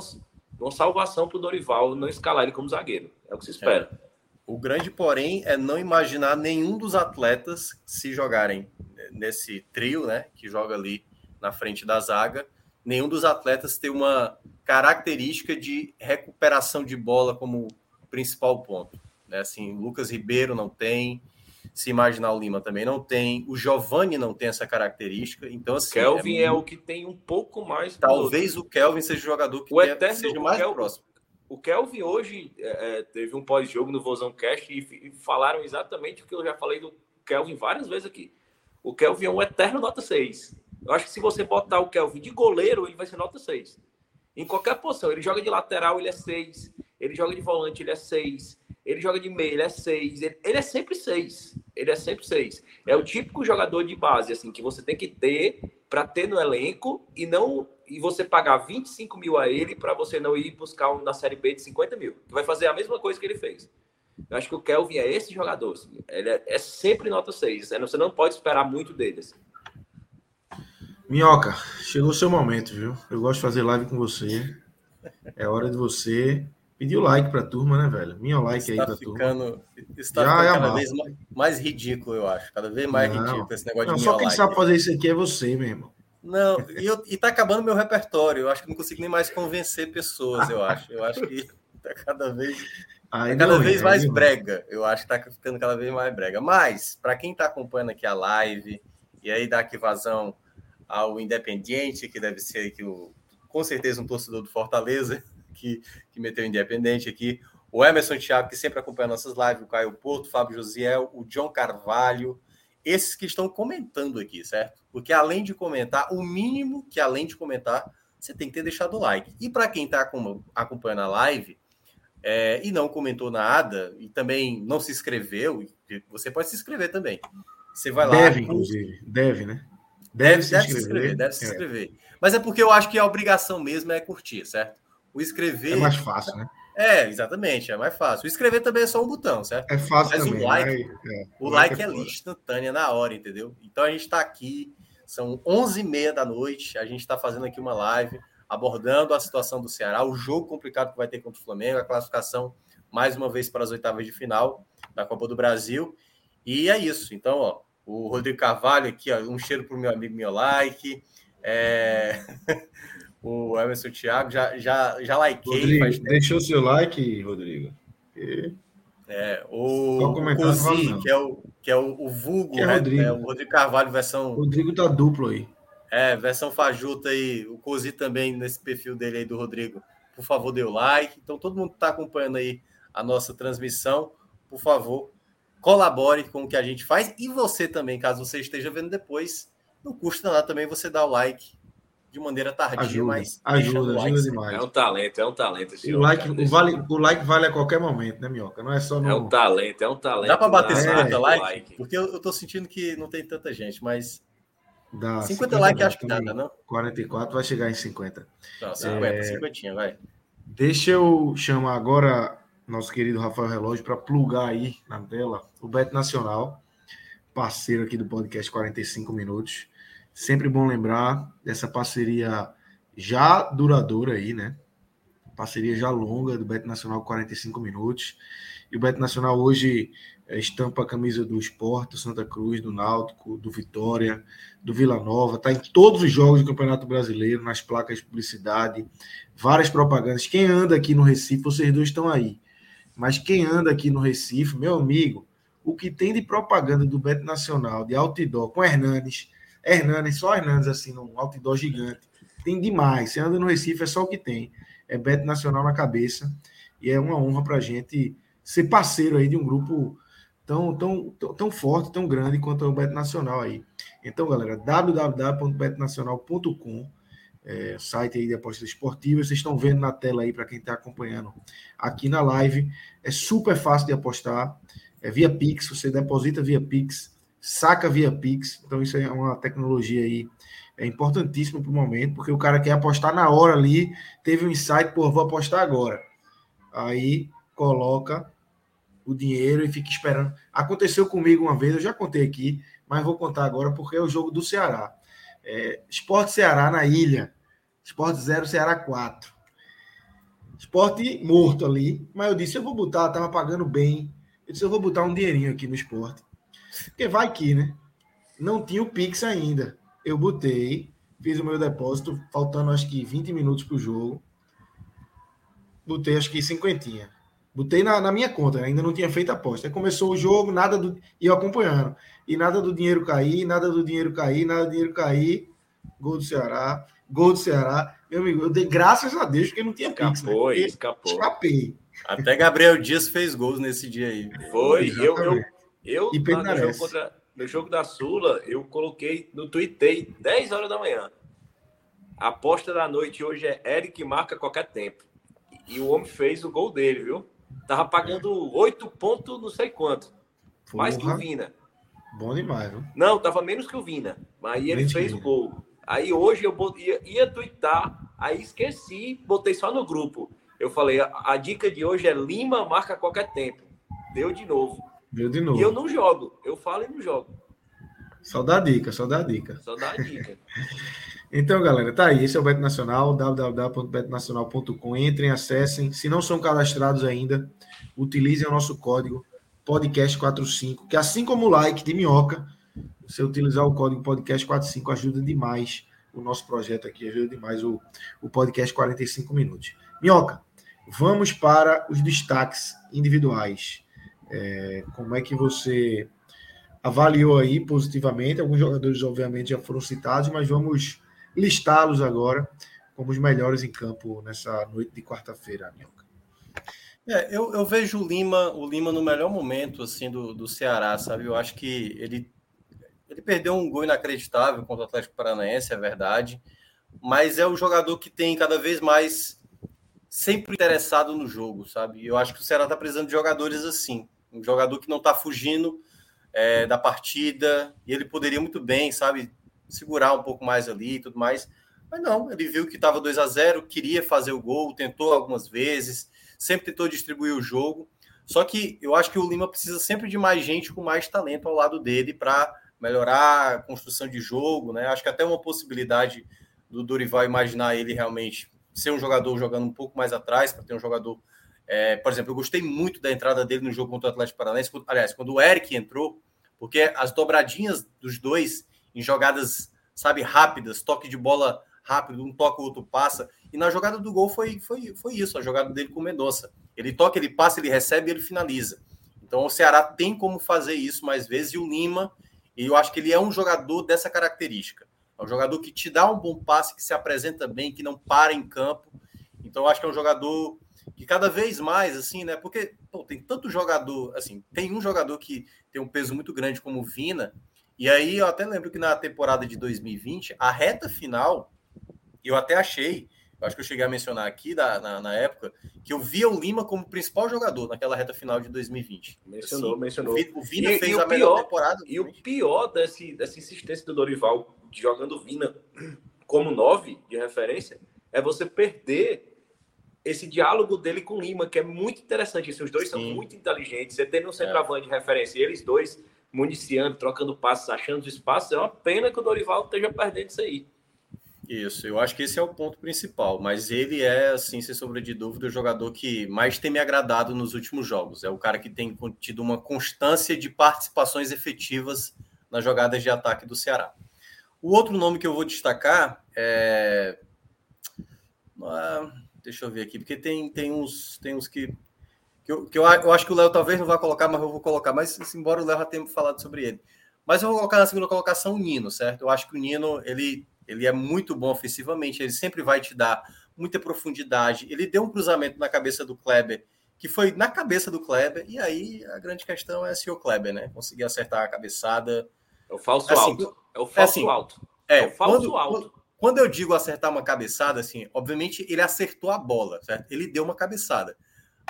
uma salvação para o Dorival não escalar ele como zagueiro. É o que se espera. É. O grande, porém, é não imaginar nenhum dos atletas se jogarem nesse trio, né, que joga ali na frente da zaga, nenhum dos atletas ter uma característica de recuperação de bola como principal ponto. Né? Assim, Lucas Ribeiro não tem, se imaginar o Lima também não tem, o Giovanni não tem essa característica. Então, assim, Kelvin é, é o que tem um pouco mais. Talvez o Kelvin seja o jogador que o eterno, seja mais Kelvin, próximo. O Kelvin hoje é, é, teve um pós-jogo no Vozão Cast e, e, falaram exatamente o que eu já falei do Kelvin várias vezes aqui. O Kelvin é um eterno nota 6. Eu acho que se você botar o Kelvin de goleiro, ele vai ser nota 6. Em qualquer posição. Ele joga de lateral, ele é 6. Ele joga de volante, ele é 6. Ele joga de meio, ele é 6. Ele, ele, é sempre 6. Ele é sempre 6. É o típico jogador de base, assim, que você tem que ter para ter no elenco e não e você pagar 25 mil a ele para você não ir buscar um na Série B de 50 mil, que vai fazer a mesma coisa que ele fez. Eu acho que o Kelvin é esse jogador. Assim. Ele é, é, sempre nota 6. Você não pode esperar muito dele. Assim. Minhoca, chegou o seu momento, viu? Eu gosto de fazer live com você. É hora de você pedir o like pra turma, né, velho? Minha like aí pra ficando, turma. Está Já ficando é cada vez mais, mais, ridículo, eu acho. Cada vez mais não, ridículo esse negócio não, de Só quem like. sabe fazer isso aqui é você, meu irmão. Não, (laughs) e, eu, e tá acabando meu repertório. Eu acho que não consigo nem mais convencer pessoas, eu acho. Eu acho que (laughs) tá cada vez, tá cada vez é, mais brega. Eu acho que tá ficando cada vez mais brega. Mas, para quem tá acompanhando aqui a live, e aí dá aqui vazão ao Independiente, que deve ser que o, com certeza um torcedor do Fortaleza, que, que meteu Independente aqui. O Emerson Thiago, que sempre acompanha nossas lives, o Caio Porto, o Fábio Josiel, o John Carvalho, esses que estão comentando aqui, certo? Porque além de comentar, o mínimo que além de comentar, você tem que ter deixado o like. E para quem está acompanhando a live é, e não comentou nada, e também não se inscreveu, você pode se inscrever também. Você vai lá. Deve, inclusive. Deve, né? Deve, deve, se, deve inscrever, se inscrever. Deve se é. inscrever. Mas é porque eu acho que a obrigação mesmo é curtir, certo? O escrever. É mais fácil, né? É, exatamente, é mais fácil. O escrever também é só um botão, certo? É fácil Mas também. o like, é, o, o like, like é, é instantânea na hora, entendeu? Então a gente está aqui, são 11h30 da noite, a gente está fazendo aqui uma live abordando a situação do Ceará, o jogo complicado que vai ter contra o Flamengo, a classificação mais uma vez para as oitavas de final da Copa do Brasil. E é isso. Então, ó, o Rodrigo Carvalho aqui, ó, um cheiro para o meu amigo meu like. É... (laughs) o Emerson Thiago, já, já, já likei. Rodrigo, deixou seu like, Rodrigo. E... É, o, o Cozi, que é o, que é o, o vulgo, é, Rodrigo. É, o Rodrigo Carvalho, versão. Rodrigo tá duplo aí. É, versão fajuta aí. O Cozi também nesse perfil dele aí do Rodrigo. Por favor, dê o like. Então, todo mundo que está acompanhando aí a nossa transmissão, por favor, colabore com o que a gente faz. E você também, caso você esteja vendo depois, não custa nada também você dar o like de maneira tardia, Ajuda, mas ajuda, ajuda like demais. É um talento, é um talento. esse O like, cara. o, vale, o like vale a qualquer momento, né, Minhoca? Não é só no. É um talento, é um talento. Dá para bater na- 50 no likes? Porque eu, eu tô sentindo que não tem tanta gente, mas dá 50 likes acho que dá, não? 44 vai chegar em 50. Não, 50, 50, vai. Deixa eu chamar agora nosso querido Rafael Relógio para plugar aí na tela o Beto Nacional, parceiro aqui do podcast 45 Minutos. Sempre bom lembrar dessa parceria já duradoura aí, né? Parceria já longa do Beto Nacional 45 Minutos. E o Beto Nacional hoje eh, estampa a camisa do Sport, do Santa Cruz, do Náutico, do Vitória, do Vila Nova, tá em todos os jogos do Campeonato Brasileiro, nas placas de publicidade, várias propagandas. Quem anda aqui no Recife, vocês dois estão aí. Mas quem anda aqui no Recife, meu amigo, o que tem de propaganda do Beto Nacional, de outdoor, com Hernanes, Hernanes, só Hernanes assim, num outdoor gigante, tem demais. Você anda no Recife, é só o que tem. É Beto Nacional na cabeça. E é uma honra pra gente ser parceiro aí de um grupo tão, tão, tão, tão forte, tão grande quanto é o Beto Nacional aí. Então, galera, www.betonacional.com é, site aí de apostas esportivas. Vocês estão vendo na tela aí para quem está acompanhando aqui na live. É super fácil de apostar. É via Pix, você deposita via Pix, saca via Pix. Então, isso é uma tecnologia aí é importantíssima para o momento, porque o cara quer apostar na hora ali, teve um insight, pô, vou apostar agora. Aí coloca o dinheiro e fica esperando. Aconteceu comigo uma vez, eu já contei aqui, mas vou contar agora porque é o jogo do Ceará. É, Esporte Ceará na ilha. Esporte 0, Ceará 4. Esporte morto ali. Mas eu disse, eu vou botar, tava pagando bem. Eu disse, eu vou botar um dinheirinho aqui no esporte. Porque vai que, né? Não tinha o Pix ainda. Eu botei, fiz o meu depósito, faltando acho que 20 minutos pro jogo. Botei acho que cinquentinha. Botei na, na minha conta, ainda não tinha feito a aposta. Aí começou o jogo, nada do. E eu acompanhando. E nada do dinheiro cair, nada do dinheiro cair, nada do dinheiro cair. Gol do Ceará, gol do Ceará. Meu amigo, eu dei graças a Deus porque não tinha Pix, né? Escapou, Porque escapou. Escapei. Até Gabriel Dias fez gols nesse dia aí. Foi, eu, eu. Eu E no, jogo contra, no jogo da Sula, eu coloquei no Twitter 10 horas da manhã. A aposta da noite hoje é Eric marca qualquer tempo. E o homem fez o gol dele, viu? Tava pagando 8 pontos, não sei quanto. Mais que o Porra, Vina. Bom demais, viu? Não, tava menos que o Vina. Mas aí ele que fez o gol. Aí hoje eu bot- ia, ia twittar, aí esqueci, botei só no grupo. Eu falei, a, a dica de hoje é Lima marca qualquer tempo. Deu de novo. Viu de novo. E eu não jogo. Eu falo e não jogo. Só dá dica, só dá dica. Só dá dica. (laughs) Então, galera, tá aí. Esse é o Beto Nacional, www.betonacional.com. Entrem, acessem. Se não são cadastrados ainda, utilizem o nosso código podcast45, que assim como o like de minhoca, você utilizar o código podcast45 ajuda demais o nosso projeto aqui, ajuda demais o, o podcast 45 minutos. Minhoca, vamos para os destaques individuais. É, como é que você avaliou aí positivamente? Alguns jogadores, obviamente, já foram citados, mas vamos listá-los agora como os melhores em campo nessa noite de quarta-feira, Minhoca. É, eu, eu vejo o Lima, o Lima no melhor momento assim do, do Ceará, sabe? Eu acho que ele, ele perdeu um gol inacreditável contra o Atlético Paranaense, é verdade, mas é o jogador que tem cada vez mais sempre interessado no jogo, sabe? Eu acho que o Ceará está precisando de jogadores assim, um jogador que não está fugindo é, da partida e ele poderia muito bem, sabe, segurar um pouco mais ali e tudo mais. Mas não, ele viu que estava 2 a 0 queria fazer o gol, tentou algumas vezes, sempre tentou distribuir o jogo. Só que eu acho que o Lima precisa sempre de mais gente com mais talento ao lado dele para melhorar a construção de jogo, né? Acho que até uma possibilidade do Dorival imaginar ele realmente ser um jogador jogando um pouco mais atrás, para ter um jogador. É, por exemplo, eu gostei muito da entrada dele no jogo contra o Atlético Paranaense. Aliás, quando o Eric entrou, porque as dobradinhas dos dois em jogadas, sabe, rápidas, toque de bola rápido, um toca, o outro passa. E na jogada do gol foi, foi, foi isso, a jogada dele com o Mendonça. Ele toca, ele passa, ele recebe ele finaliza. Então o Ceará tem como fazer isso mais vezes, e o Lima, e eu acho que ele é um jogador dessa característica. É um jogador que te dá um bom passe, que se apresenta bem, que não para em campo. Então eu acho que é um jogador que cada vez mais, assim, né? Porque pô, tem tanto jogador, assim, tem um jogador que tem um peso muito grande como o Vina, e aí eu até lembro que na temporada de 2020, a reta final, eu até achei, eu acho que eu cheguei a mencionar aqui da, na, na época, que eu via o Lima como principal jogador naquela reta final de 2020. Mencionou, assim, mencionou. O Vina e, fez e a pior, melhor temporada. E o pior desse, dessa insistência do Dorival jogando Vina como nove de referência é você perder esse diálogo dele com Lima, que é muito interessante. Assim, os dois Sim. são muito inteligentes. Você tem um centroavante é. de referência eles dois municiando, trocando passos, achando os espaços, é uma pena que o Dorival esteja perdendo isso aí. Isso, eu acho que esse é o ponto principal, mas ele é, assim, sem sombra de dúvida, o jogador que mais tem me agradado nos últimos jogos. É o cara que tem tido uma constância de participações efetivas nas jogadas de ataque do Ceará. O outro nome que eu vou destacar é. Ah, deixa eu ver aqui, porque tem, tem, uns, tem uns que. que, eu, que eu, eu acho que o Léo talvez não vá colocar, mas eu vou colocar. Mas, embora o Léo já tenha falado sobre ele. Mas eu vou colocar na segunda colocação o Nino, certo? Eu acho que o Nino ele, ele é muito bom ofensivamente, ele sempre vai te dar muita profundidade. Ele deu um cruzamento na cabeça do Kleber, que foi na cabeça do Kleber, e aí a grande questão é se o Kleber, né? Conseguir acertar a cabeçada. É o falso assim, alto. É o falso é assim, alto. É, é o falso quando, alto. Quando eu digo acertar uma cabeçada, assim, obviamente ele acertou a bola, certo? Ele deu uma cabeçada.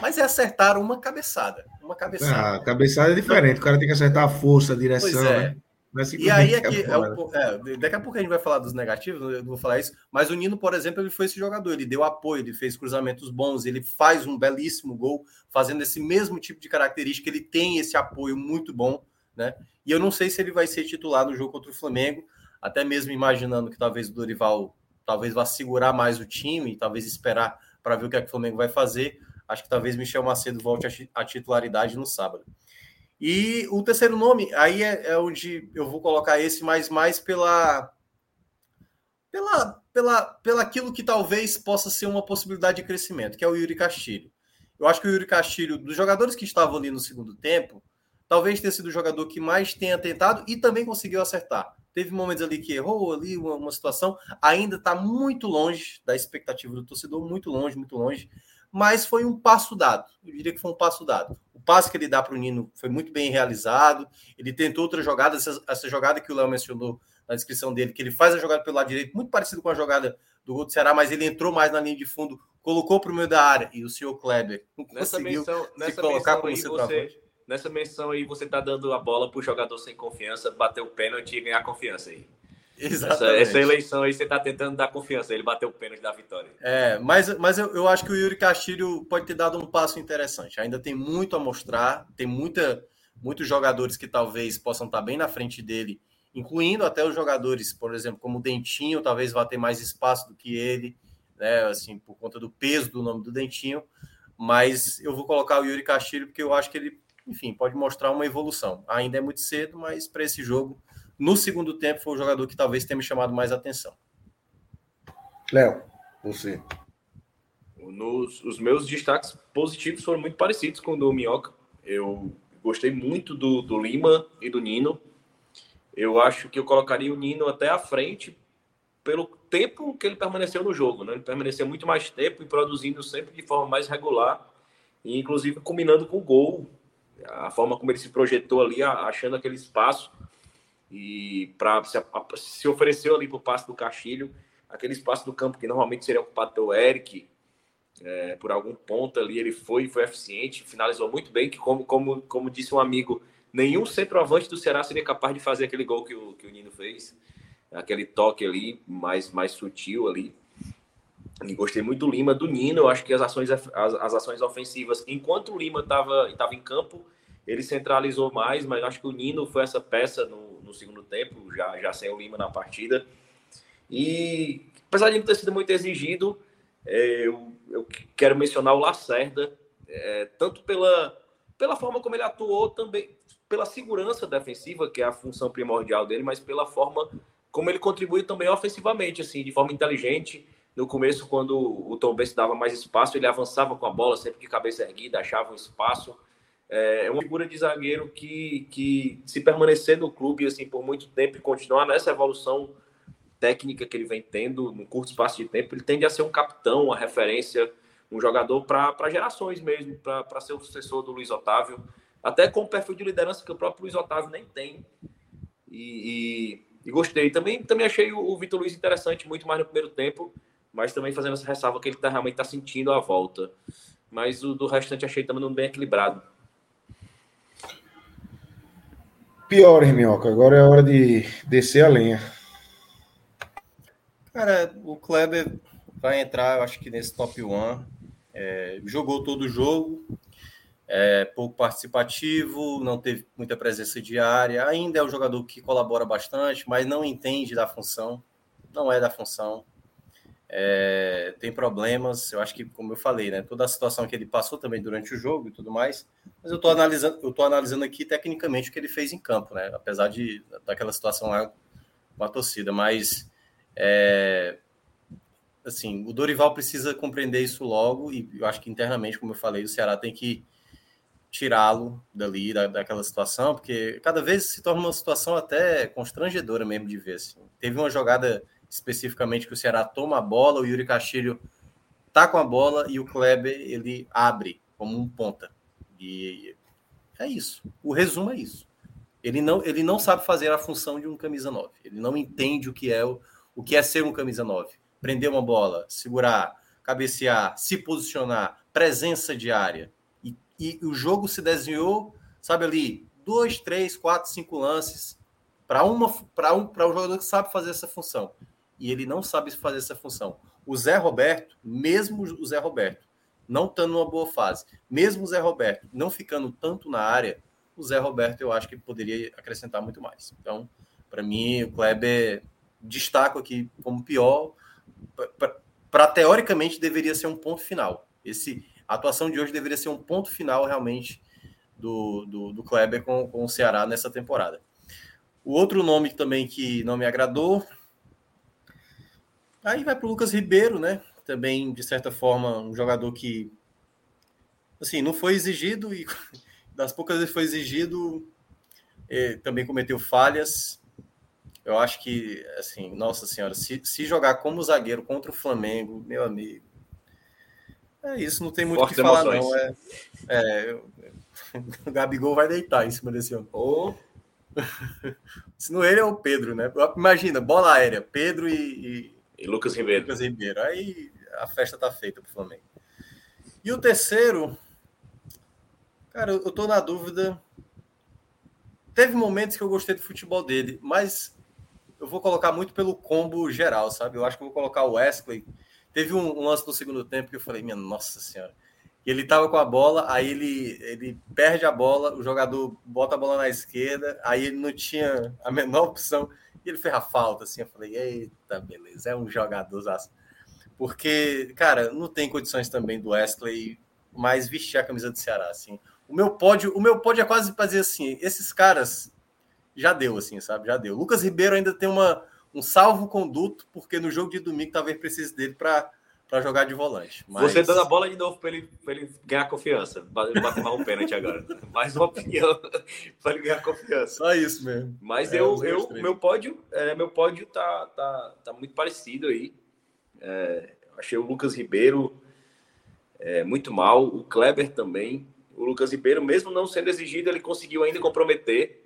Mas é acertar uma cabeçada. Uma cabeçada. Ah, cabeçada é diferente. O cara tem que acertar a força, a direção, pois é. né? É e aí é o, é, daqui a pouco a gente vai falar dos negativos, eu não vou falar isso, mas o Nino, por exemplo, ele foi esse jogador, ele deu apoio, ele fez cruzamentos bons, ele faz um belíssimo gol, fazendo esse mesmo tipo de característica, ele tem esse apoio muito bom, né? E eu não sei se ele vai ser titular no jogo contra o Flamengo, até mesmo imaginando que talvez o Dorival talvez vá segurar mais o time, talvez esperar para ver o que, é que o Flamengo vai fazer. Acho que talvez Michel Macedo volte à titularidade no sábado. E o terceiro nome, aí é, é, onde eu vou colocar esse, mas mais pela, pela, pela, pela aquilo que talvez possa ser uma possibilidade de crescimento, que é o Yuri Castilho. Eu acho que o Yuri Castilho, dos jogadores que estavam ali no segundo tempo, talvez tenha sido o jogador que mais tenha tentado e também conseguiu acertar. Teve momentos ali que errou ali uma, uma situação, ainda está muito longe da expectativa do torcedor, muito longe, muito longe, mas foi um passo dado. Eu diria que foi um passo dado. O passe que ele dá para o Nino foi muito bem realizado. Ele tentou outra jogada, essa, essa jogada que o Léo mencionou na descrição dele, que ele faz a jogada pelo lado direito, muito parecido com a jogada do gol do Ceará, mas ele entrou mais na linha de fundo, colocou para o meio da área e o senhor Kleber não nessa conseguiu menção, se colocar como centroavante nessa menção aí você tá dando a bola pro jogador sem confiança, bater o pênalti e ganhar confiança aí. Exatamente. Essa, essa, eleição aí você tá tentando dar confiança, ele bateu o pênalti da vitória. É, mas, mas eu, eu acho que o Yuri Castilho pode ter dado um passo interessante. Ainda tem muito a mostrar, tem muita, muitos jogadores que talvez possam estar bem na frente dele, incluindo até os jogadores, por exemplo, como o Dentinho, talvez vá ter mais espaço do que ele, né? Assim, por conta do peso do nome do Dentinho. Mas eu vou colocar o Yuri Castilho porque eu acho que ele enfim, pode mostrar uma evolução. Ainda é muito cedo, mas para esse jogo, no segundo tempo, foi o jogador que talvez tenha me chamado mais atenção. Léo, você. Nos, os meus destaques positivos foram muito parecidos com o do Minhoca. Eu gostei muito do, do Lima e do Nino. Eu acho que eu colocaria o Nino até à frente pelo tempo que ele permaneceu no jogo. Né? Ele permaneceu muito mais tempo e produzindo sempre de forma mais regular, e inclusive combinando com o gol a forma como ele se projetou ali, achando aquele espaço e para se, se, ofereceu ali para o passe do Castilho, aquele espaço do campo que normalmente seria ocupado pelo Eric, é, por algum ponto ali, ele foi, foi eficiente, finalizou muito bem, que como, como, como disse um amigo, nenhum centroavante do Ceará seria capaz de fazer aquele gol que o, que o Nino fez, aquele toque ali, mais, mais sutil ali. E gostei muito do Lima, do Nino. Eu acho que as ações, as, as ações ofensivas, enquanto o Lima estava em campo, ele centralizou mais, mas acho que o Nino foi essa peça no, no segundo tempo, já, já sem o Lima na partida. E apesar de não ter sido muito exigido, é, eu, eu, quero mencionar o Lacerda, é, tanto pela, pela forma como ele atuou, também pela segurança defensiva, que é a função primordial dele, mas pela forma como ele contribuiu também ofensivamente, assim, de forma inteligente. No começo, quando o Tom Benz dava mais espaço, ele avançava com a bola, sempre de cabeça erguida, achava um espaço. É, é uma figura de zagueiro que, que, se permanecer no clube assim por muito tempo e continuar nessa evolução técnica que ele vem tendo no curto espaço de tempo, ele tende a ser um capitão, uma referência, um jogador para gerações mesmo, para ser o sucessor do Luiz Otávio, até com o perfil de liderança que o próprio Luiz Otávio nem tem. E, e, e gostei. Também, também achei o, o Vitor Luiz interessante, muito mais no primeiro tempo, mas também fazendo essa ressalva que ele tá, realmente está sentindo a volta. Mas o do restante achei também bem equilibrado. Pior, Minhoca. Agora é hora de descer a lenha. Cara, o Kleber vai entrar, eu acho que nesse top 1. É, jogou todo o jogo, é pouco participativo, não teve muita presença diária. Ainda é um jogador que colabora bastante, mas não entende da função. Não é da função. É, tem problemas, eu acho que, como eu falei, né, toda a situação que ele passou também durante o jogo e tudo mais, mas eu estou analisando, eu tô analisando aqui tecnicamente o que ele fez em campo, né, apesar de daquela situação lá com a torcida, mas é, assim, o Dorival precisa compreender isso logo e eu acho que internamente, como eu falei, o Ceará tem que tirá-lo dali, da, daquela situação, porque cada vez se torna uma situação até constrangedora mesmo de ver. Assim. Teve uma jogada especificamente que o Ceará toma a bola, o Yuri Castilho tá com a bola e o Kleber ele abre como um ponta. E é isso. O resumo é isso. Ele não, ele não sabe fazer a função de um camisa 9. Ele não entende o que é o, o que é ser um camisa 9. Prender uma bola, segurar, cabecear, se posicionar, presença diária e o jogo se desenhou, sabe ali, dois, três, quatro, cinco lances para uma para um um jogador que sabe fazer essa função. E ele não sabe fazer essa função. O Zé Roberto, mesmo o Zé Roberto, não estando numa boa fase, mesmo o Zé Roberto não ficando tanto na área, o Zé Roberto eu acho que poderia acrescentar muito mais. Então, para mim, o Kleber destaco aqui como pior, para teoricamente deveria ser um ponto final. Esse a atuação de hoje deveria ser um ponto final realmente do, do, do Kleber com, com o Ceará nessa temporada. O outro nome também que não me agradou. Aí vai para o Lucas Ribeiro, né? Também, de certa forma, um jogador que assim, não foi exigido e (laughs) das poucas vezes foi exigido, eh, também cometeu falhas. Eu acho que, assim, nossa senhora, se, se jogar como zagueiro contra o Flamengo, meu amigo, é isso, não tem muito o que falar, emoções. não. É, é, (laughs) o Gabigol vai deitar em cima desse homem. Ou. (laughs) Se não ele é o Pedro, né? Imagina, bola aérea, Pedro e, e, e Lucas Ribeiro. Lucas Ribeiro. Aí a festa tá feita pro Flamengo. E o terceiro, cara, eu tô na dúvida. Teve momentos que eu gostei do futebol dele, mas eu vou colocar muito pelo combo geral, sabe? Eu acho que eu vou colocar o Wesley Teve um, um, lance no segundo tempo que eu falei, minha nossa senhora. Ele tava com a bola, aí ele, ele perde a bola, o jogador bota a bola na esquerda, aí ele não tinha a menor opção, e ele fez a falta, assim. Eu falei, eita, beleza, é um jogador. Porque, cara, não tem condições também do Wesley mais vestir a camisa do Ceará, assim. O meu pódio, o meu pódio é quase fazer assim, esses caras já deu, assim, sabe? Já deu. Lucas Ribeiro ainda tem uma, um salvo-conduto, porque no jogo de domingo talvez precise dele para jogar de volante. Mas... Você dando a bola de novo para ele, ele ganhar confiança. Vai um pênalti agora. (laughs) Mais uma opinião (laughs) para ele ganhar confiança. Só isso mesmo. Mas é, eu, eu meu pódio, é, meu pódio tá, tá, tá muito parecido aí. É, achei o Lucas Ribeiro é, muito mal, o Kleber também. O Lucas Ribeiro, mesmo não sendo exigido, ele conseguiu ainda comprometer.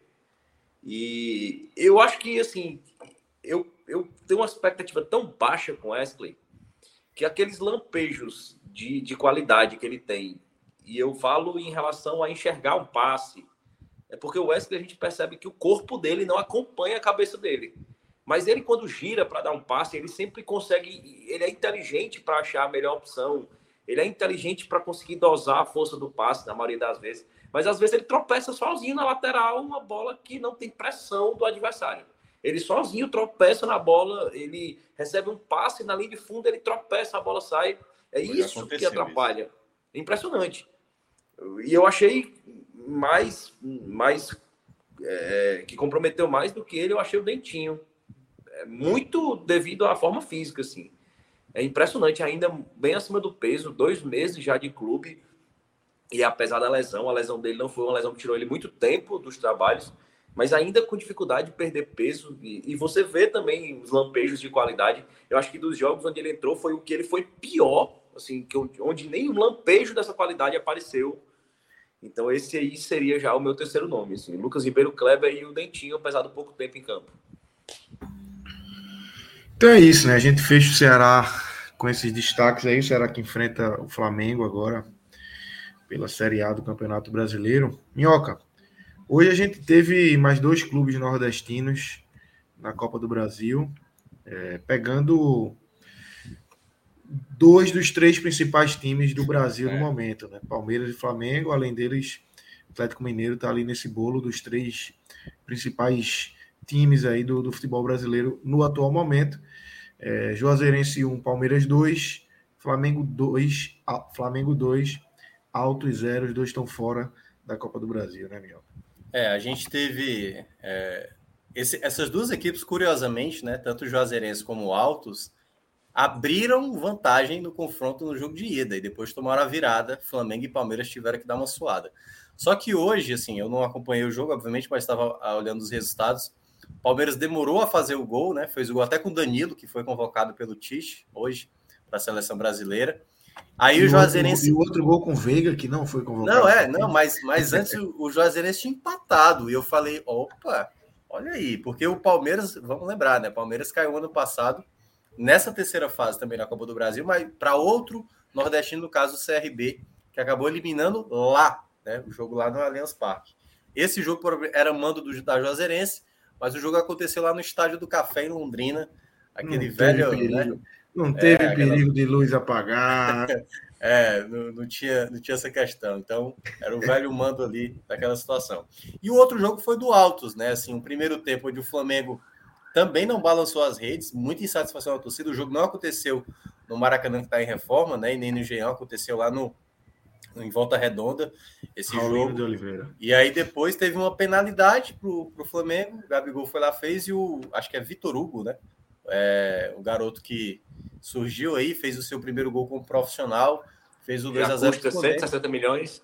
E eu acho que, assim, eu, eu tenho uma expectativa tão baixa com Wesley que aqueles lampejos de, de qualidade que ele tem, e eu falo em relação a enxergar um passe, é porque o Wesley a gente percebe que o corpo dele não acompanha a cabeça dele. Mas ele, quando gira para dar um passe, ele sempre consegue. Ele é inteligente para achar a melhor opção. Ele é inteligente para conseguir dosar a força do passe, na maioria das vezes. Mas às vezes ele tropeça sozinho na lateral, uma bola que não tem pressão do adversário. Ele sozinho tropeça na bola, ele recebe um passe na linha de fundo, ele tropeça, a bola sai. É isso que atrapalha. Isso. É impressionante. E eu achei mais, mais é, que comprometeu mais do que ele, eu achei o Dentinho. É muito devido à forma física, assim. É impressionante, ainda bem acima do peso, dois meses já de clube. E apesar da lesão, a lesão dele não foi uma lesão que tirou ele muito tempo dos trabalhos mas ainda com dificuldade de perder peso. E, e, você vê também os lampejos de qualidade. Eu acho que dos jogos onde ele entrou foi o que ele foi pior, assim, que onde nem um lampejo dessa qualidade apareceu. Então esse aí seria já o meu terceiro nome, assim, Lucas Ribeiro Kleber e o Dentinho, apesar do pouco tempo em campo. Então é isso, né? A gente fecha o Ceará com esses destaques aí, o Ceará que enfrenta o Flamengo agora pela Série A do Campeonato Brasileiro. Minhoca, hoje a gente teve mais dois clubes nordestinos na Copa do Brasil, é, pegando dois dos três principais times do Brasil é. no momento, né? Palmeiras e Flamengo, além deles, Atlético Mineiro está ali nesse bolo dos três principais times aí do, do futebol brasileiro no atual momento. É, Juazeirense 1, Palmeiras 2, Flamengo 2, Flamengo 2, Alto e Zero, os dois estão fora da Copa do Brasil, né, Miguel? É, a gente teve é, esse, essas duas equipes, curiosamente, né, tanto o Juazeirense como o Altos, abriram vantagem no confronto no jogo de ida e depois tomaram a virada. Flamengo e Palmeiras tiveram que dar uma suada. Só que hoje, assim, eu não acompanhei o jogo, obviamente, mas estava ah, olhando os resultados. Palmeiras demorou a fazer o gol, né? Fez o gol até com o Danilo, que foi convocado pelo Tite hoje para a seleção brasileira. Aí e o Juazeirense. E o outro gol com o Veiga, que não foi convocado. Não, é, não, mas, mas (laughs) antes o Juazeirense tinha empatado. E eu falei, opa, olha aí, porque o Palmeiras, vamos lembrar, né? Palmeiras caiu ano passado nessa terceira fase também na Copa do Brasil, mas para outro nordestino, no caso o CRB, que acabou eliminando lá, né, o jogo lá no Allianz Parque. Esse jogo era mando do, da Juazeirense, mas o jogo aconteceu lá no Estádio do Café, em Londrina, aquele não velho... Né? Não teve é, perigo aquela... de luz apagar. (laughs) é, não, não, tinha, não tinha essa questão. Então, era o velho mando ali daquela situação. E o outro jogo foi do Altos, né? Assim, o primeiro tempo onde o Flamengo também não balançou as redes, muita insatisfação da torcida. O jogo não aconteceu no Maracanã, que está em reforma, né? E nem no Engenhão, aconteceu lá no, em Volta Redonda. Esse jogo. De Oliveira. E aí depois teve uma penalidade para o Flamengo. O Gabigol foi lá, fez, e o. Acho que é Vitor Hugo, né? É, o garoto que surgiu aí, fez o seu primeiro gol como profissional, fez o 2x0. Custa 160 milhões.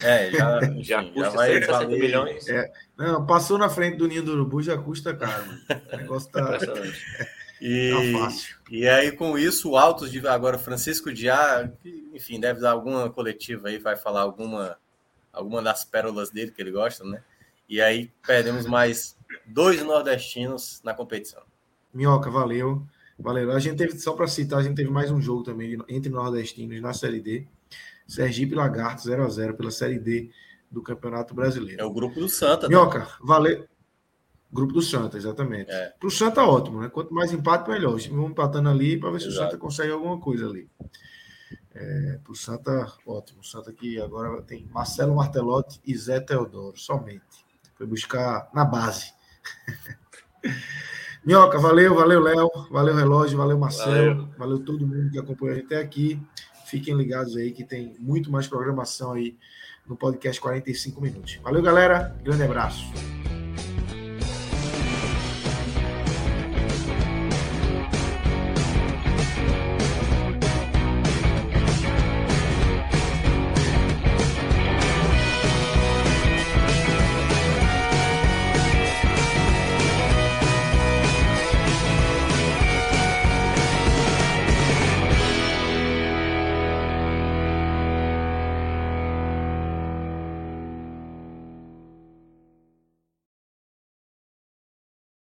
É, já, (laughs) já custa já vai 160 milhões. É, não, passou na frente do Ninho do Urubu, já custa caro. O negócio tá. (laughs) E, tá fácil. e aí, com isso, o Altos de agora, Francisco Diá, enfim, deve dar alguma coletiva aí, vai falar alguma, alguma das pérolas dele que ele gosta, né? E aí perdemos mais dois nordestinos na competição. Minhoca, valeu. Valeu. A gente teve, só para citar, a gente teve mais um jogo também entre nordestinos na Série D. Sergipe Lagarto 0 a 0 pela Série D do Campeonato Brasileiro. É o grupo do Santa. Minhoca, né? valeu. Grupo do Santa, exatamente. É. Para o Santa, ótimo, né? Quanto mais empate, melhor. Vamos empatando ali para ver Exato. se o Santa consegue alguma coisa ali. É, para o Santa, ótimo. O Santa aqui agora tem Marcelo Martelotti e Zé Teodoro, somente. Foi buscar na base. (laughs) Minhoca, valeu, valeu, Léo, valeu, Relógio, valeu, Marcelo, valeu. valeu todo mundo que acompanhou até aqui. Fiquem ligados aí que tem muito mais programação aí no podcast 45 minutos. Valeu, galera. Grande abraço.